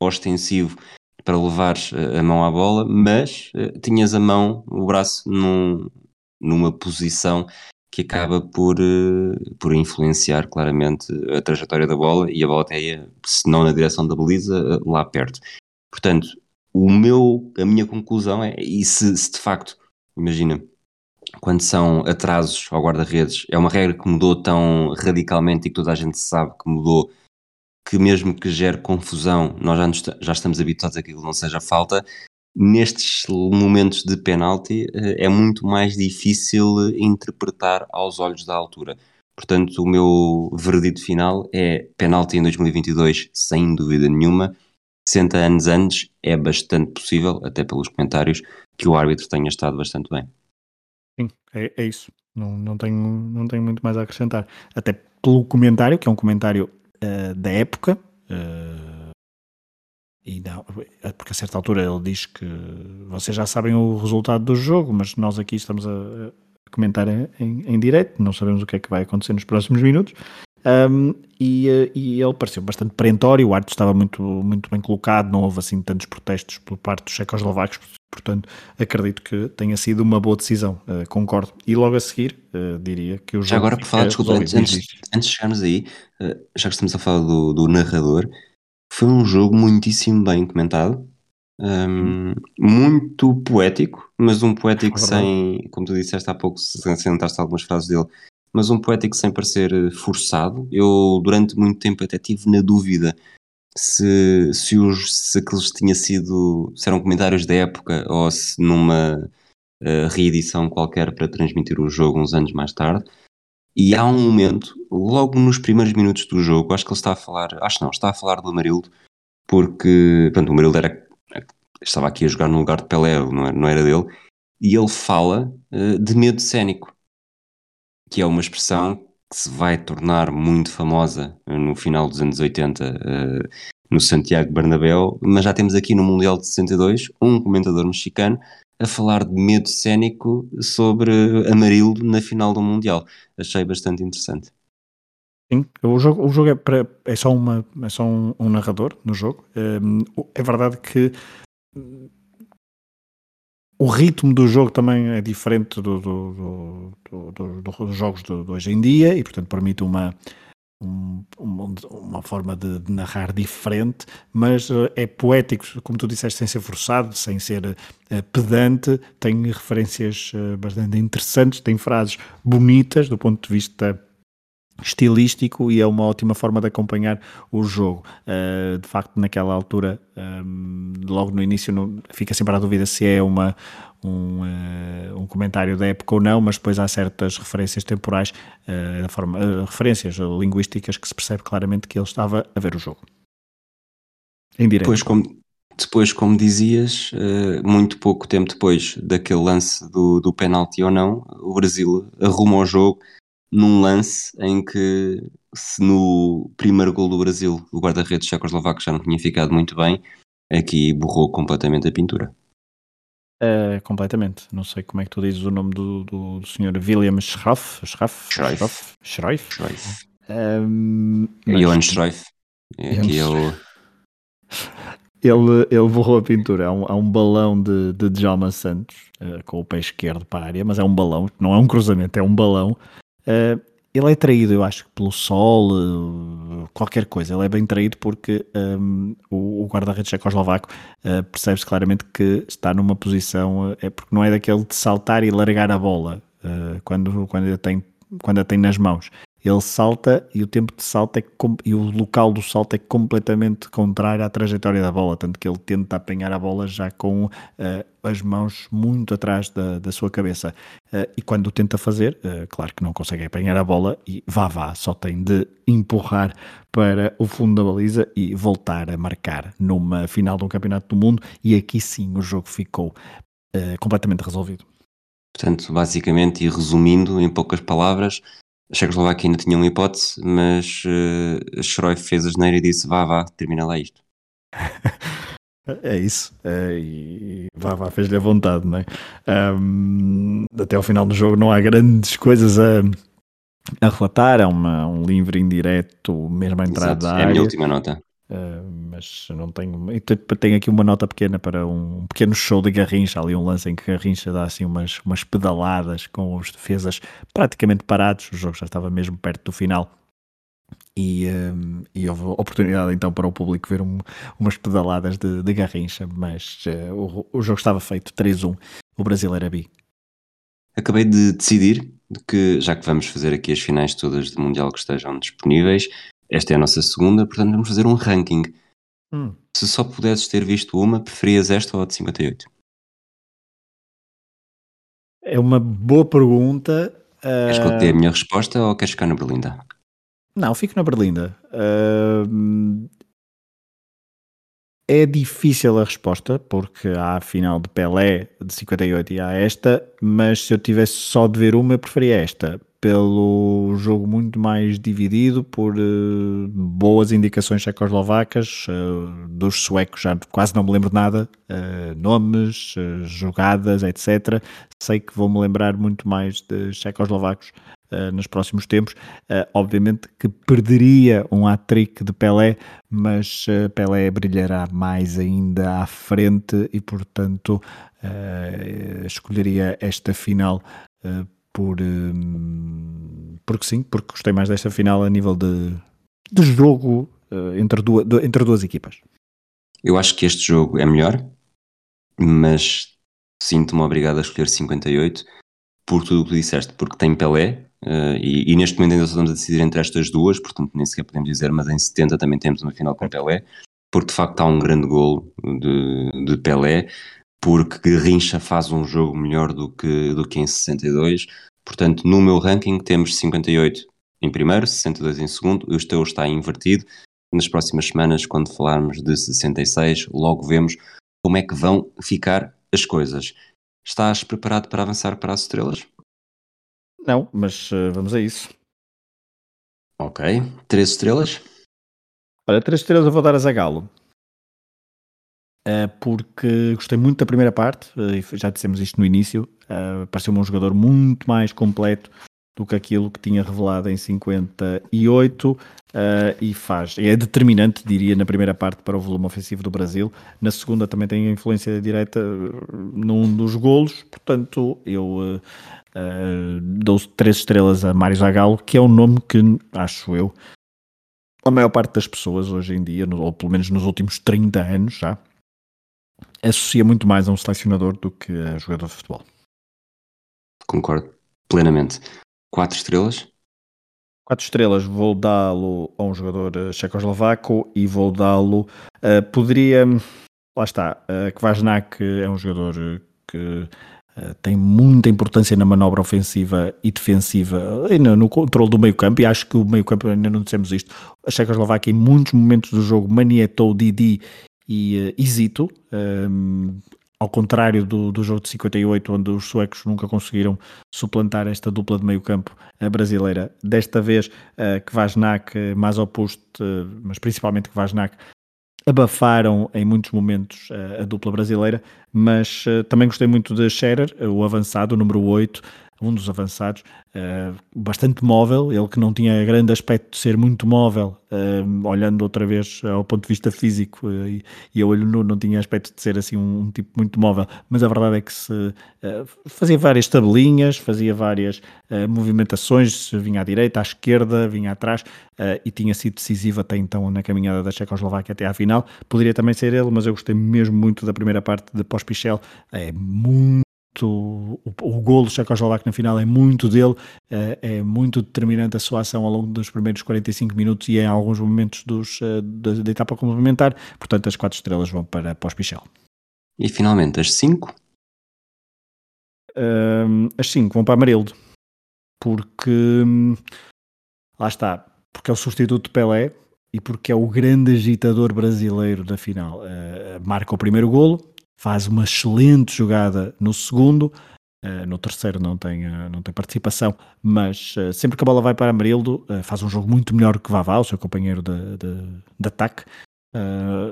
ostensivo para levares eh, a mão à bola, mas tinhas a mão, o braço num, numa posição que acaba por, uh, por influenciar claramente a trajetória da bola e a bola até se não na direção da baliza, uh, lá perto. Portanto, o meu, a minha conclusão é, e se, se de facto, imagina, quando são atrasos ao guarda-redes, é uma regra que mudou tão radicalmente e que toda a gente sabe que mudou, que mesmo que gere confusão, nós já, nos, já estamos habituados a que aquilo não seja falta, nestes momentos de penalti eh, é muito mais difícil interpretar aos olhos da altura. Portanto, o meu veredito final é penalti em 2022, sem dúvida nenhuma. 60 anos antes é bastante possível, até pelos comentários, que o árbitro tenha estado bastante bem. Sim, é, é isso. Não, não, tenho, não tenho muito mais a acrescentar. Até pelo comentário, que é um comentário uh, da época, uh, e porque a certa altura ele diz que vocês já sabem o resultado do jogo, mas nós aqui estamos a, a comentar em, em, direto, não sabemos o que é que vai acontecer nos próximos minutos. Um, e, e, ele pareceu bastante perentório, o árbitro estava muito, muito bem colocado, não houve assim tantos protestos por parte dos checoslovacos, portanto acredito que tenha sido uma boa decisão, uh, concordo. E logo a seguir, uh, diria que o jogo. Já agora, por falar, desculpa, antes, antes, antes de chegarmos aí, uh, já que estamos a falar do, do narrador, foi um jogo muitíssimo bem comentado, um, muito poético, mas um poético é sem, como tu disseste há pouco, sentaste algumas frases dele, mas um poético sem parecer eh, forçado. Eu, durante muito tempo, até tive na dúvida se, se, os, se aqueles tinha sido, se eram comentários da época ou se numa uh, reedição qualquer para transmitir o jogo uns anos mais tarde. E há um momento, logo nos primeiros minutos do jogo, acho que ele está a falar, acho não, está a falar do Amarildo, porque pronto, o Amarildo era, estava aqui a jogar no lugar de Pelé, não era, não era dele, e ele fala uh, de medo cénico, que é uma expressão que se vai tornar muito famosa no final dos anos 80 uh, eh, no Santiago Bernabéu, mas já temos aqui no Mundial de 62 um comentador mexicano a falar de medo cénico sobre Amarildo na final do Mundial. Achei bastante interessante. Sim, o jogo, o jogo é, é só, uma, é só um, um narrador no jogo. Hum, é verdade que o ritmo do jogo também é diferente do, do, do dos jogos de, hoje em dia e, portanto, permite uma, um, uma forma de, de, narrar diferente, mas uh, é poético, como tu disseste, sem ser forçado, sem ser uh, pedante, tem referências uh, bastante interessantes, tem frases bonitas do ponto de vista estilístico e é uma ótima forma de acompanhar o jogo. Uh, de facto, naquela altura, um, logo no início, não, fica sempre a dúvida se é uma, um, uh, um comentário da época ou não, mas depois há certas referências temporais, uh, forma, referências linguísticas que se percebe claramente que ele estava a ver o jogo. Em direto. Depois, como, depois, como dizias, muito pouco tempo depois daquele lance do, do penalti ou não, o Brasil arruma o jogo num lance em que, se no primeiro gol do Brasil o guarda-redes checoslovaco já não tinha ficado muito bem, aqui borrou completamente a pintura. Uh, completamente. Não sei como é que tu dizes o nome do, do, do senhor William Schroff. Schroff? Schroff. Schroff. Schroff. Um, mas... Johan Schroff. Aqui é o... Ele, ele borrou a pintura. Há um, há um balão de, de Djalma Santos uh, com o pé esquerdo para a área, mas é um balão, não é um cruzamento, é um balão Uh, ele é traído, eu acho, pelo sol, uh, qualquer coisa. Ele é bem traído porque um, o, o guarda-redes checoslovaco uh, percebe-se claramente que está numa posição, é porque não é daquele de saltar e largar a bola quando, quando, a tem, quando a tem nas mãos ele salta e o tempo de salto é e o local do salto é completamente contrário à trajetória da bola, tanto que ele tenta apanhar a bola já com uh, as mãos muito atrás da, da sua cabeça. Uh, e quando o tenta fazer, uh, claro que não consegue apanhar a bola e vá vá, só tem de empurrar para o fundo da baliza e voltar a marcar numa final de um campeonato do mundo e aqui sim o jogo ficou completamente resolvido. Portanto, basicamente, e resumindo em poucas palavras, a Checoslováquia ainda tinha uma hipótese, mas uh, fez a geneira e disse: vá, vá, termina lá isto. É isso, é, e vá, vá, fez-lhe a vontade, não é? Um, até ao final do jogo não há grandes coisas a, a relatar, é uma, um livro indireto, mesmo a entrada Exato. É a minha última nota. Uh, mas não tenho. Tenho aqui uma nota pequena para um pequeno show de Garrincha. Ali um lance em que Garrincha dá assim umas, umas pedaladas com os defesas praticamente parados. O jogo já estava mesmo perto do final. E, um, e houve oportunidade então para o público ver um, umas pedaladas de, de Garrincha. Mas uh, o, o jogo estava feito 3-1. O Brasil era bi. Acabei de decidir que, já que vamos fazer aqui as finais todas de Mundial que estejam disponíveis, esta é a nossa segunda, portanto vamos fazer um ranking. Hum. Se só pudesses ter visto uma, preferias esta ou a de 58? É uma boa pergunta. Queres que eu dê a minha resposta ou queres ficar na Berlinda? Não, fico na Berlinda. Uh, é difícil a resposta, porque há a final de Pelé de 58 e há esta, mas se eu tivesse só de ver uma, eu preferia esta, pelo jogo muito mais dividido, por uh, boas indicações checoslovacas, uh, dos suecos já quase não me lembro nada, uh, nomes, jogadas, etc. Sei que vou-me lembrar muito mais de checoslovacos nos próximos tempos. obviamente que perderia um hat-trick de Pelé, mas Pelé brilhará mais ainda à frente e, portanto, escolheria esta final por um, porque sim, porque gostei mais desta final a nível de, de jogo uh, entre, duas, de, entre duas equipas. Eu acho que este jogo é melhor, mas sinto-me obrigado a escolher 58 por tudo o que disseste, porque tem Pelé uh, e, e, neste momento ainda estamos a decidir entre estas duas, portanto nem sequer podemos dizer, mas em 70 também temos uma final com Pelé, porque de facto há um grande gol de, de Pelé porque Garrincha faz um jogo melhor do que, do que em 62. Portanto, no meu ranking temos 58 em primeiro, 62 em segundo, o teu está invertido. Nas próximas semanas, quando falarmos de 66, logo vemos como é que vão ficar as coisas. Estás preparado para avançar para as estrelas? Não, mas uh, vamos a isso. Ok. Três estrelas? Olha, três estrelas eu vou dar a Zagalo. Eh, porque gostei muito da primeira parte, eh, já dissemos isto no início, uh, pareceu-me um jogador muito mais completo do que aquilo que tinha revelado em 58 uh, e faz, é determinante, diria, na primeira parte para o volume ofensivo do Brasil, na segunda também tem influência direta num dos golos, portanto eu dou três estrelas a Mário Zagallo, que é um nome que, acho eu, a maior parte das pessoas hoje em dia, ou pelo menos nos últimos 30 anos já, associa muito mais a um selecionador do que a jogador de futebol. Concordo plenamente. Quatro estrelas? Quatro estrelas, vou dá-lo a um jogador uh, checoslovaco e vou dá-lo. Uh, poderia. Lá está. Uh, Kvasnak é um jogador que Uh, tem muita importância na manobra ofensiva e defensiva e no, no controle do meio campo e acho que o meio campo, ainda não dissemos isto, a Checoslováquia em muitos momentos do jogo manietou Didi e uh, Isito, um, ao contrário do, do jogo de 58, onde os suecos nunca conseguiram suplantar esta dupla de meio campo brasileira. Desta vez, uh, Kvasnak, mais oposto, uh, mas principalmente Kvasnak, abafaram em muitos momentos uh, a dupla brasileira, mas uh, também gostei muito de Scherer, o avançado, o número 8, um dos avançados, uh, bastante móvel, ele que não tinha grande aspecto de ser muito móvel, uh, olhando outra vez ao ponto de vista físico, uh, e, e a olho nu não tinha aspecto de ser assim um, um tipo muito móvel, mas a verdade é que se fazia várias tabelinhas, fazia várias movimentações, vinha à direita, à esquerda, vinha atrás, e tinha sido decisivo até então na caminhada da Checoslováquia até à final. Poderia também ser ele, mas eu gostei mesmo muito da primeira parte de pós-Pichel, é muito o, o golo Checoslovaco na final é muito dele, é, é, muito determinante a sua ação ao longo dos primeiros 45 minutos e em alguns momentos dos, eh, da, da etapa complementar, portanto as quatro estrelas vão para pós-Pichel. E finalmente as cinco? Um, as cinco vão para Amarildo, porque lá está, porque é o substituto de Pelé e porque é o grande agitador brasileiro da final. Uh, marca o primeiro golo, faz uma excelente jogada no segundo, uh, no terceiro não tem, uh, não tem participação, mas uh, sempre que a bola vai para Amarildo, faz um jogo muito melhor que Vavá, o seu companheiro de, de, de ataque.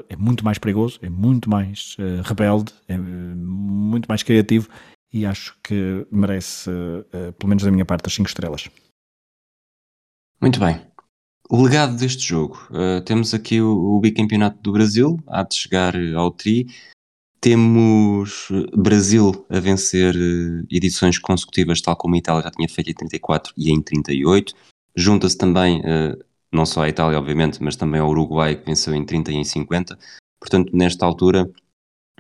é muito mais perigoso, é muito mais rebelde, é muito mais criativo e acho que merece, pelo menos da minha parte, as 5 estrelas. Muito bem. O legado deste jogo. Temos aqui o, o, bicampeonato do Brasil, há de chegar ao tri. Temos eh, Brasil a vencer eh, edições consecutivas, tal como a Itália já tinha feito em 34 e em 38. Junta-se também, eh, não só a Itália, obviamente, mas também ao Uruguai, que venceu em 30 e em 50. Portanto, nesta altura,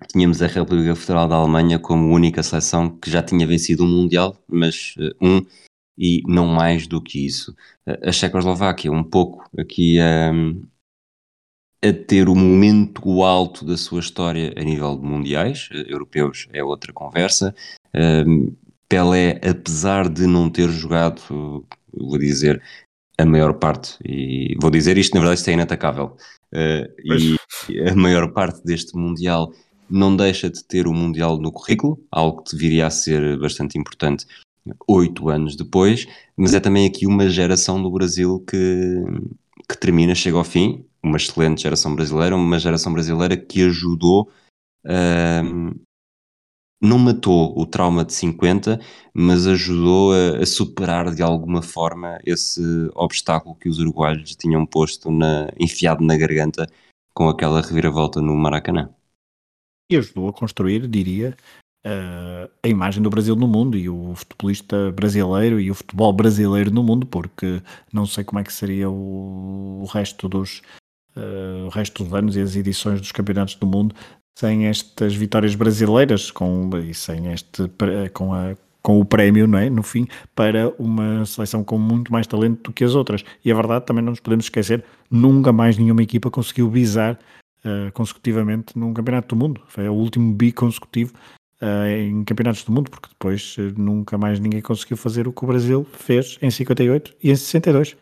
tínhamos a República Federal da Alemanha como única seleção que já tinha vencido um Mundial, mas um e não mais do que isso. A Checoslováquia, um pouco aqui um, a ter o momento alto da sua história a nível de mundiais, eh, europeus é outra conversa. Pelé, apesar de não ter jogado, vou dizer, a maior parte, e vou dizer isto, na verdade, isto é inatacável, uh, e a maior parte deste Mundial não deixa de ter o Mundial no currículo, algo que viria a ser bastante importante oito anos depois, mas é também aqui uma geração do Brasil que, que termina, chega ao fim, uma excelente geração brasileira, uma geração brasileira que ajudou, não matou o trauma de 50, mas ajudou a, a, superar de alguma forma esse obstáculo que os uruguaios tinham posto na, enfiado na garganta com aquela reviravolta no Maracanã. E ajudou a construir, diria, uh, a imagem do Brasil no mundo e o futebolista brasileiro e o futebol brasileiro no mundo, porque não sei como é que seria o resto dos uh, o resto dos anos e as edições dos campeonatos do mundo sem estas vitórias brasileiras com, e sem este com, a, com o prémio não é? no fim para uma seleção com muito mais talento do que as outras. E a verdade também não nos podemos esquecer nunca mais nenhuma equipa conseguiu bisar uh, consecutivamente num campeonato do mundo. Foi o último bi consecutivo uh, em campeonatos do mundo porque depois uh, nunca mais ninguém conseguiu fazer o que o Brasil fez em 58 e em 62 uh,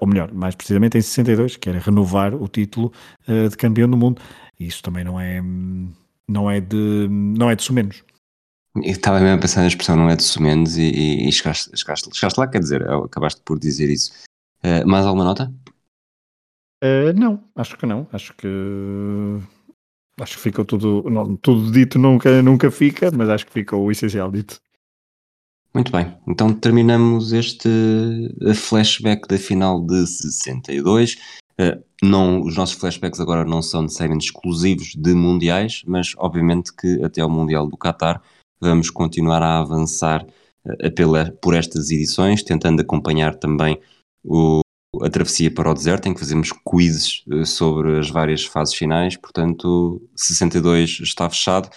ou melhor, mais precisamente em 62, que era renovar o título uh, de campeão do mundo. E isso também não é, não é de, não é de sumenos. Eu estava mesmo a pensar na expressão não é de sumenos e, e, e chegaste, chegaste, chegaste, lá, quer dizer, acabaste por dizer isso. Uh, mais alguma nota? não, acho que não. Acho que acho que ficou tudo, não, tudo dito nunca, nunca fica, mas acho que ficou o essencial dito. Muito bem, então terminamos este eh, flashback da final de 62. Uh, eh, não, os nossos flashbacks agora não são necessariamente exclusivos de mundiais, mas obviamente que até ao Mundial do Qatar vamos continuar a avançar uh, pela, por estas edições, tentando acompanhar também o, a travessia para o deserto, em que fazemos quizzes eh, sobre as várias fases finais, portanto 62 está fechado.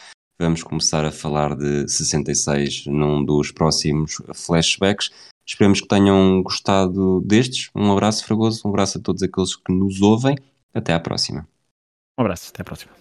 Vamos começar a falar de 66 num dos próximos flashbacks. Esperamos que tenham gostado destes. Um abraço fragoso, um abraço a todos aqueles que nos ouvem. Até à próxima. Um abraço, até à próxima.